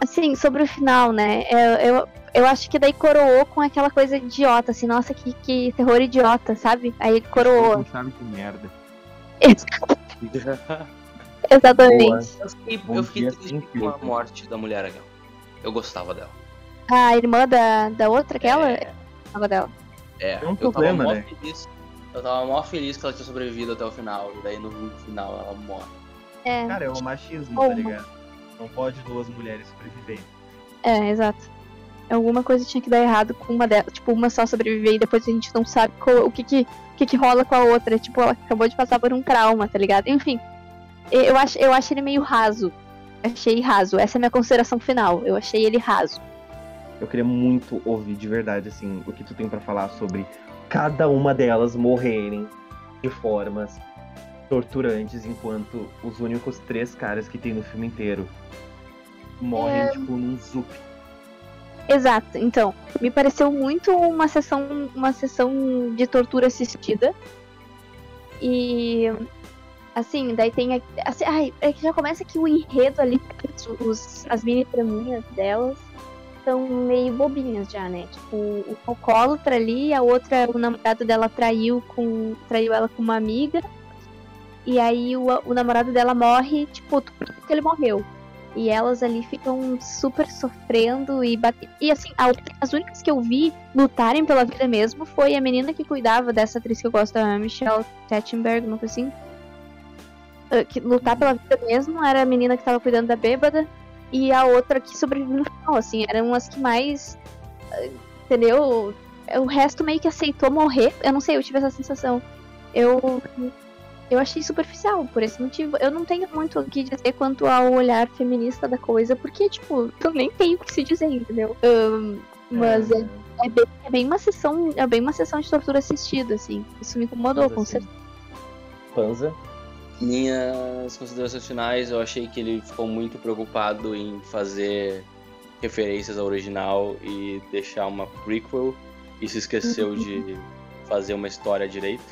assim, sobre o final, né? Eu, eu, eu acho que daí coroou com aquela coisa idiota, assim, nossa, que, que terror idiota, sabe? Aí ele coroou. Sabe que merda. Exatamente. Eu fiquei, eu fiquei dia, triste com a morte da mulher H. Eu gostava dela. A irmã da, da outra, aquela? É, Gostava dela. é, É um eu problema, tava mó né? feliz. Eu tava mó feliz que ela tinha sobrevivido até o final. E daí no final ela morre. É, Cara, é o machismo, Uma. tá ligado? Não pode duas mulheres sobreviverem. é, exato. Alguma coisa tinha que dar errado com uma delas. Tipo, uma só sobreviver e depois a gente não sabe qual- o que que, que que rola com a outra. Tipo, ela acabou de passar por um trauma, tá ligado? Enfim, eu- acho, eu acho ele meio raso. Achei raso. Essa é a minha consideração final. Eu achei ele raso. Eu queria muito ouvir de verdade, assim, o que tu tem pra falar sobre cada uma delas morrerem de formas torturantes, enquanto os únicos três caras que tem no filme inteiro morrem, É. tipo, num zup. Exato. Então, me pareceu muito uma sessão, uma sessão de tortura assistida. E assim, daí tem assim, ai, é que já começa que o enredo ali, os, as mini traminhas delas são meio bobinhas já, né? Tipo, o alcoólatra ali, a outra, o namorado dela traiu com traiu ela com uma amiga. E aí o, o namorado dela morre, tipo, por que ele morreu? E elas ali ficam super sofrendo e batendo. E assim, a- as únicas que eu vi lutarem pela vida mesmo foi a menina que cuidava dessa atriz que eu gosto, a Michelle Tettenberg, uma coisa assim. ah, que lutar pela vida mesmo era a menina que tava cuidando da bêbada e a outra que sobreviveu no final, assim, eram as que mais. ah, Entendeu? O resto meio que aceitou morrer. Eu não sei, eu tive essa sensação. Eu. Eu achei superficial por esse motivo. Eu não tenho muito o que dizer quanto ao olhar feminista da coisa, porque, tipo, eu nem tenho o que se dizer, entendeu? Ahn, mas é, é bem, é bem uma sessão. É bem uma sessão de tortura assistida, assim. Isso me incomodou, Mas, com assim, certeza. Panza. Minhas considerações finais, eu achei que ele ficou muito preocupado em fazer referências ao original e deixar uma prequel e se esqueceu de fazer uma história direito.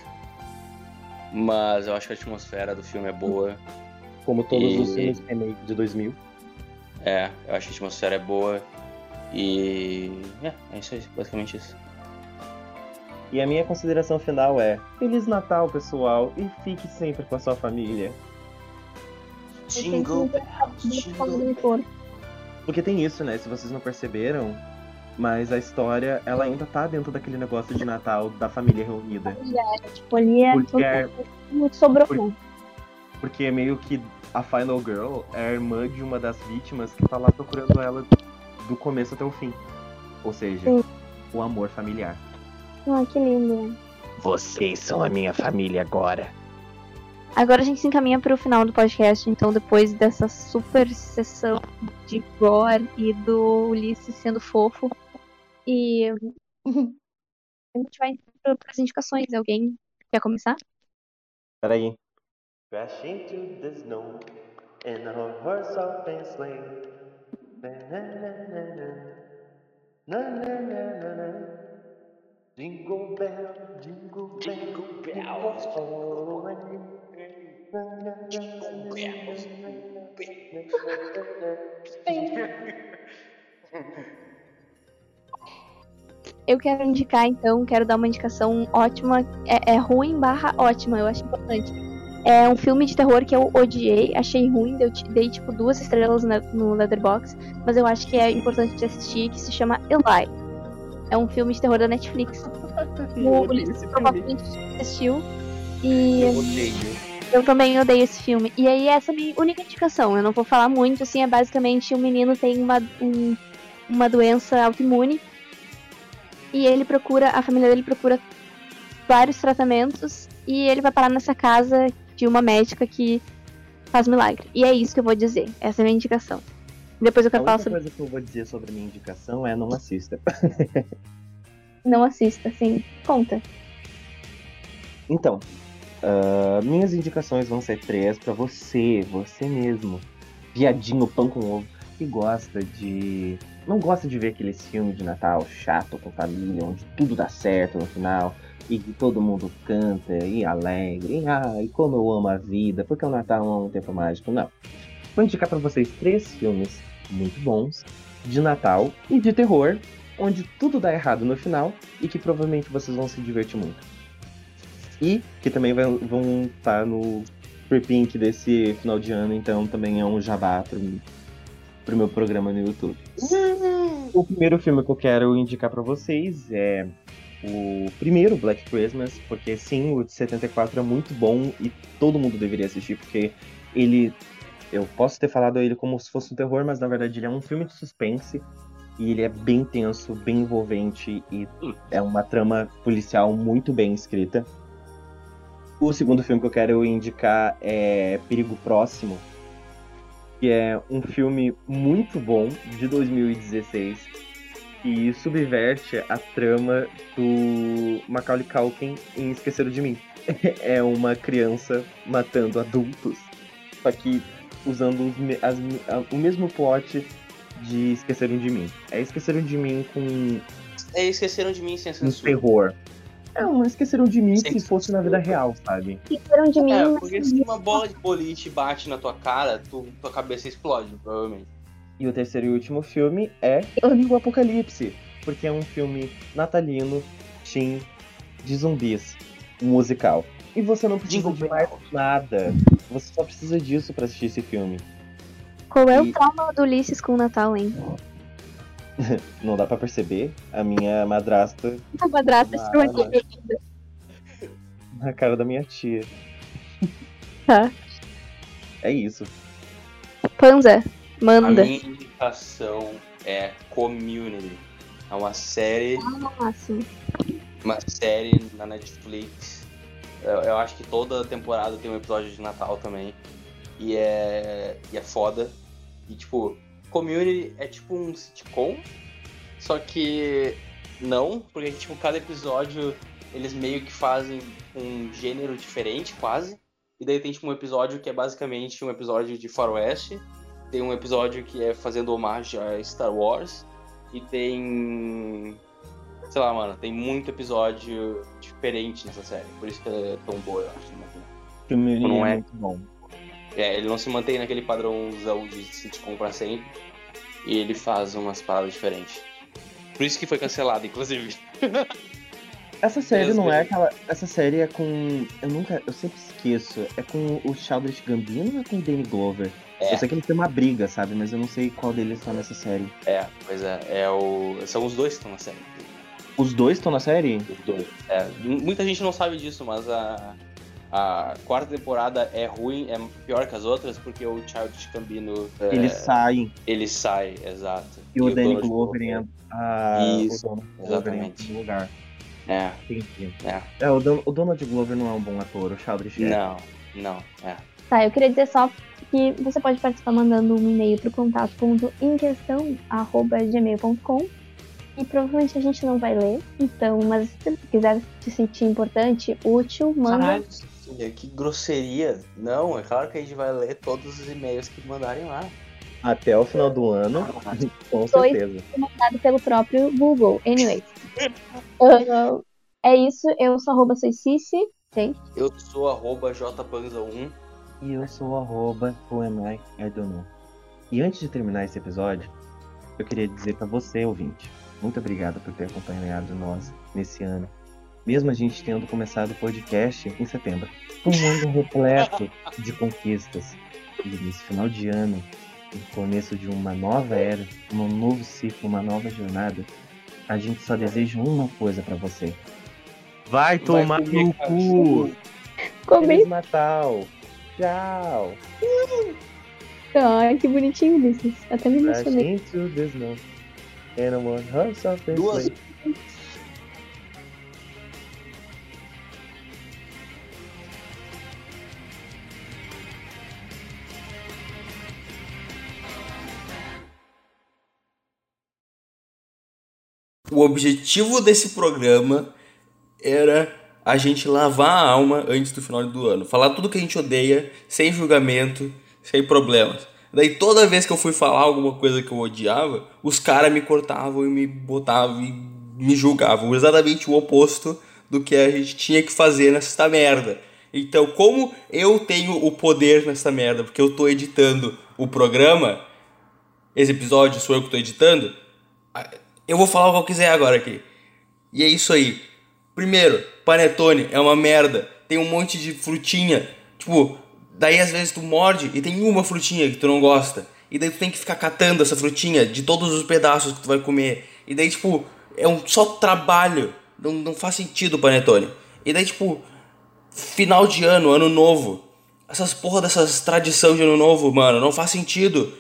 Mas eu acho que a atmosfera do filme é boa. Como todos E- os filmes remake de 2000. É, eu acho que a atmosfera é boa. E. É, é isso aí, basicamente isso. E a minha consideração final é: Feliz Natal, pessoal, e fique sempre com a sua família. Jingle bells, Porque tem isso, né? Se vocês não perceberam, mas a história, ela ainda tá dentro daquele negócio de Natal da família reunida. Tipo, ali é Porque é, tudo sobrou. Por- porque é meio que a Final Girl é a irmã de uma das vítimas que tá lá procurando ela do começo até o fim. Ou seja, Sim. o amor familiar. Ah, que lindo. Vocês são a minha família agora. Agora a gente se encaminha para o final do podcast, então depois dessa super sessão de gore e do Ulisses sendo fofo. E a gente vai para as indicações. Alguém quer começar? Peraí. Crash into the snow in a horse open sleigh. Na, na, na, na, na. Na, na, na, na, na. Jingle bell, jingle bell, Jingle bells, all the way. Na, na, na, Jingle na, bells, na, jingle na, na, na, na. Eu quero indicar, então, quero dar uma indicação ótima. É, é ruim barra ótima, eu acho importante. É um filme de terror que eu odiei, achei ruim, eu dei tipo duas estrelas na- no Letterboxd, mas eu acho que é importante de assistir, que se chama Eli. É um filme de terror da Netflix. O Ulisses provavelmente assistiu. E Eu odeio. eu também odeio esse filme. E aí, essa é a minha única indicação. Eu não vou falar muito, assim, é basicamente um menino tem uma, um- uma doença autoimune. E ele procura, a família dele procura vários tratamentos. E ele vai parar nessa casa de uma médica que faz milagre. E é isso que eu vou dizer. Essa é a minha indicação. Depois eu A quero falar única sobre. coisa que eu vou dizer sobre a minha indicação é não assista. Não assista, assim. Conta. Então, ah, minhas indicações vão ser três pra você, você mesmo, viadinho pão com ovo, que gosta de. Não gosta de ver aqueles filmes de Natal chato com família, onde tudo dá certo no final, e que todo mundo canta e alegre, e ai, como eu amo a vida, porque o Natal é um tempo mágico. Não. Vou indicar pra vocês três filmes muito bons de Natal e de terror, onde tudo dá errado no final e que provavelmente vocês vão se divertir muito. E que também vão estar no Pink desse final de ano, então também é um jabá pro, pro meu programa no YouTube. O primeiro filme que eu quero indicar pra vocês é o primeiro Black Christmas, porque sim, o de 74 é muito bom e todo mundo deveria assistir, porque ele. Eu posso ter falado ele como se fosse um terror, mas na verdade ele é um filme de suspense. E ele é bem tenso, bem envolvente e é uma trama policial muito bem escrita. O segundo filme que eu quero indicar é Perigo Próximo, que é um filme muito bom de 2016 que subverte a trama do Macaulay Culkin em Esqueceram de Mim. é uma criança matando adultos, só que usando as- o mesmo plot de Esqueceram de Mim. É Esqueceram de Mim com É, esqueceram de mim sem um censura. terror. É, um Esqueceram de Mim Sem se fosse na vida real, sabe? Esqueceram de mim. É, mas- porque se uma bola de boliche bate na tua cara, tu, tua cabeça explode, provavelmente. E o terceiro e último filme é o Apocalipse, porque é um filme natalino, teen, de zumbis, musical. E você não precisa de mais nada. Você só precisa disso pra assistir esse filme. Qual é E- o trauma do Ulisses com o Natal, hein? Não dá pra perceber. A minha madrasta A madrasta mas- linda. na cara da minha tia. Tá. É isso. Panza, A manda. minha indicação é Community. É uma série, Ah, sim. uma série na Netflix. Eu, eu acho que toda temporada tem um episódio de Natal também. E é, e é foda. E tipo, Community é tipo um sitcom, só que não, porque tipo, cada episódio eles meio que fazem um gênero diferente, quase. E daí tem tipo um episódio que é basicamente um episódio de faroeste, tem um episódio que é fazendo homenagem a Star Wars, e tem. Sei lá, mano, tem muito episódio diferente nessa série. Por isso que ela é tão boa, eu acho. Community Não é é- muito bom. É, ele não se mantém naquele padrãozão de sitcom pra sempre. E ele faz umas paradas diferentes. Por isso que foi cancelado, inclusive. Essa série Deus não é aquela. Essa série é com. Eu nunca. Eu sempre esqueço. É com o Childish Gambino ou é com o Danny Glover? É. Eu sei que eles têm uma briga, sabe? Mas eu não sei qual deles tá nessa série. É, pois é. é o... São os dois que estão na série. Os dois estão na série? Os dois. É, muita gente não sabe disso, mas a, a quarta temporada é ruim, é pior que as outras, porque o Childish Gambino é, Eles saem. ele sai, exato. E o Danny Donald Glover entra. Ah, Isso, o Donald Glover exatamente. no lugar. É, Entendi. é. É, o, Don- o Donald Glover não é um bom ator, o Childish é. Não, não, é. Tá, eu queria dizer só que você pode participar mandando um e-mail pro contato.emquestão.gmail.com e provavelmente a gente não vai ler. Então, mas se você quiser se sentir importante, útil, manda. Caralho, Cecília, que grosseria. Não, é claro que a gente vai ler todos os e-mails que mandarem lá. Até o final do ano, com certeza. mandado pelo próprio Google. Anyways. Ah, é isso, eu sou arroba Soicici, gente. Eu sou arroba jpanza1. E eu sou arroba whoamI, I don't know. E antes de terminar esse episódio, eu queria dizer pra você, ouvinte, muito obrigado por ter acompanhado nós nesse ano. Mesmo a gente tendo começado o podcast em setembro. Um ano repleto de conquistas. E nesse final de ano, no começo de uma nova era, um novo ciclo, uma nova jornada, a gente só deseja uma coisa pra você. Vai tomar no cu! Feliz Natal! Tchau! Ai, que bonitinho, Ulisses. Até me emocionei. into. And of this Duas- O objetivo desse programa era a gente lavar a alma antes do final do ano. Falar tudo que a gente odeia, sem julgamento, sem problemas. Daí toda vez que eu fui falar alguma coisa que eu odiava, os caras me cortavam e me botavam e me julgavam. Exatamente o oposto do que a gente tinha que fazer nessa merda. Então, como eu tenho o poder nessa merda, porque eu tô editando o programa, esse episódio sou eu que tô editando, eu vou falar o que eu quiser agora aqui. E é isso aí. Primeiro, panetone é uma merda. Tem um monte de frutinha. Tipo, daí às vezes tu morde e tem uma frutinha que tu não gosta. E daí tu tem que ficar catando essa frutinha de todos os pedaços que tu vai comer. E daí, tipo, é um só trabalho. Não, não faz sentido o panetone. E daí, tipo, final de ano, ano novo. Essas porra dessas tradição de ano novo, mano, não faz sentido.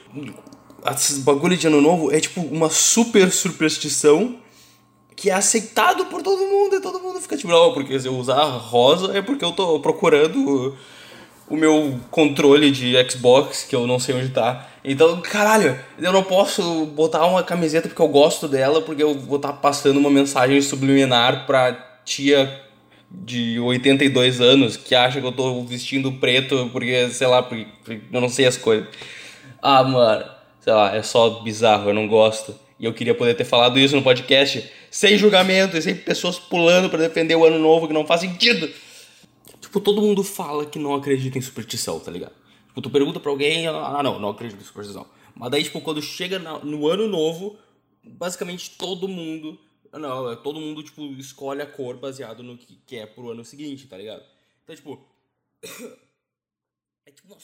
Esses bagulho de ano novo é tipo uma super superstição que é aceitado por todo mundo e todo mundo fica tipo, não, porque se eu usar rosa é porque eu tô procurando o meu controle de Xbox, que eu não sei onde tá. Então, caralho, eu não posso botar uma camiseta porque eu gosto dela, porque eu vou estar passando uma mensagem subliminar pra tia de 82 anos que acha que eu tô vestindo preto porque, sei lá, porque eu não sei as coisas. Ah, mano, sei lá, é só bizarro, eu não gosto. E eu queria poder ter falado isso no podcast sem julgamento e sem pessoas pulando pra defender o ano novo que não faz sentido. Tipo, todo mundo fala que não acredita em superstição, tá ligado? Tipo, tu pergunta pra alguém, ah, não, não acredito em superstição. Mas daí, tipo, quando chega no ano novo, basicamente todo mundo, não, é todo mundo, tipo, escolhe a cor baseado no que quer pro ano seguinte, tá ligado? Então, tipo, é tipo uma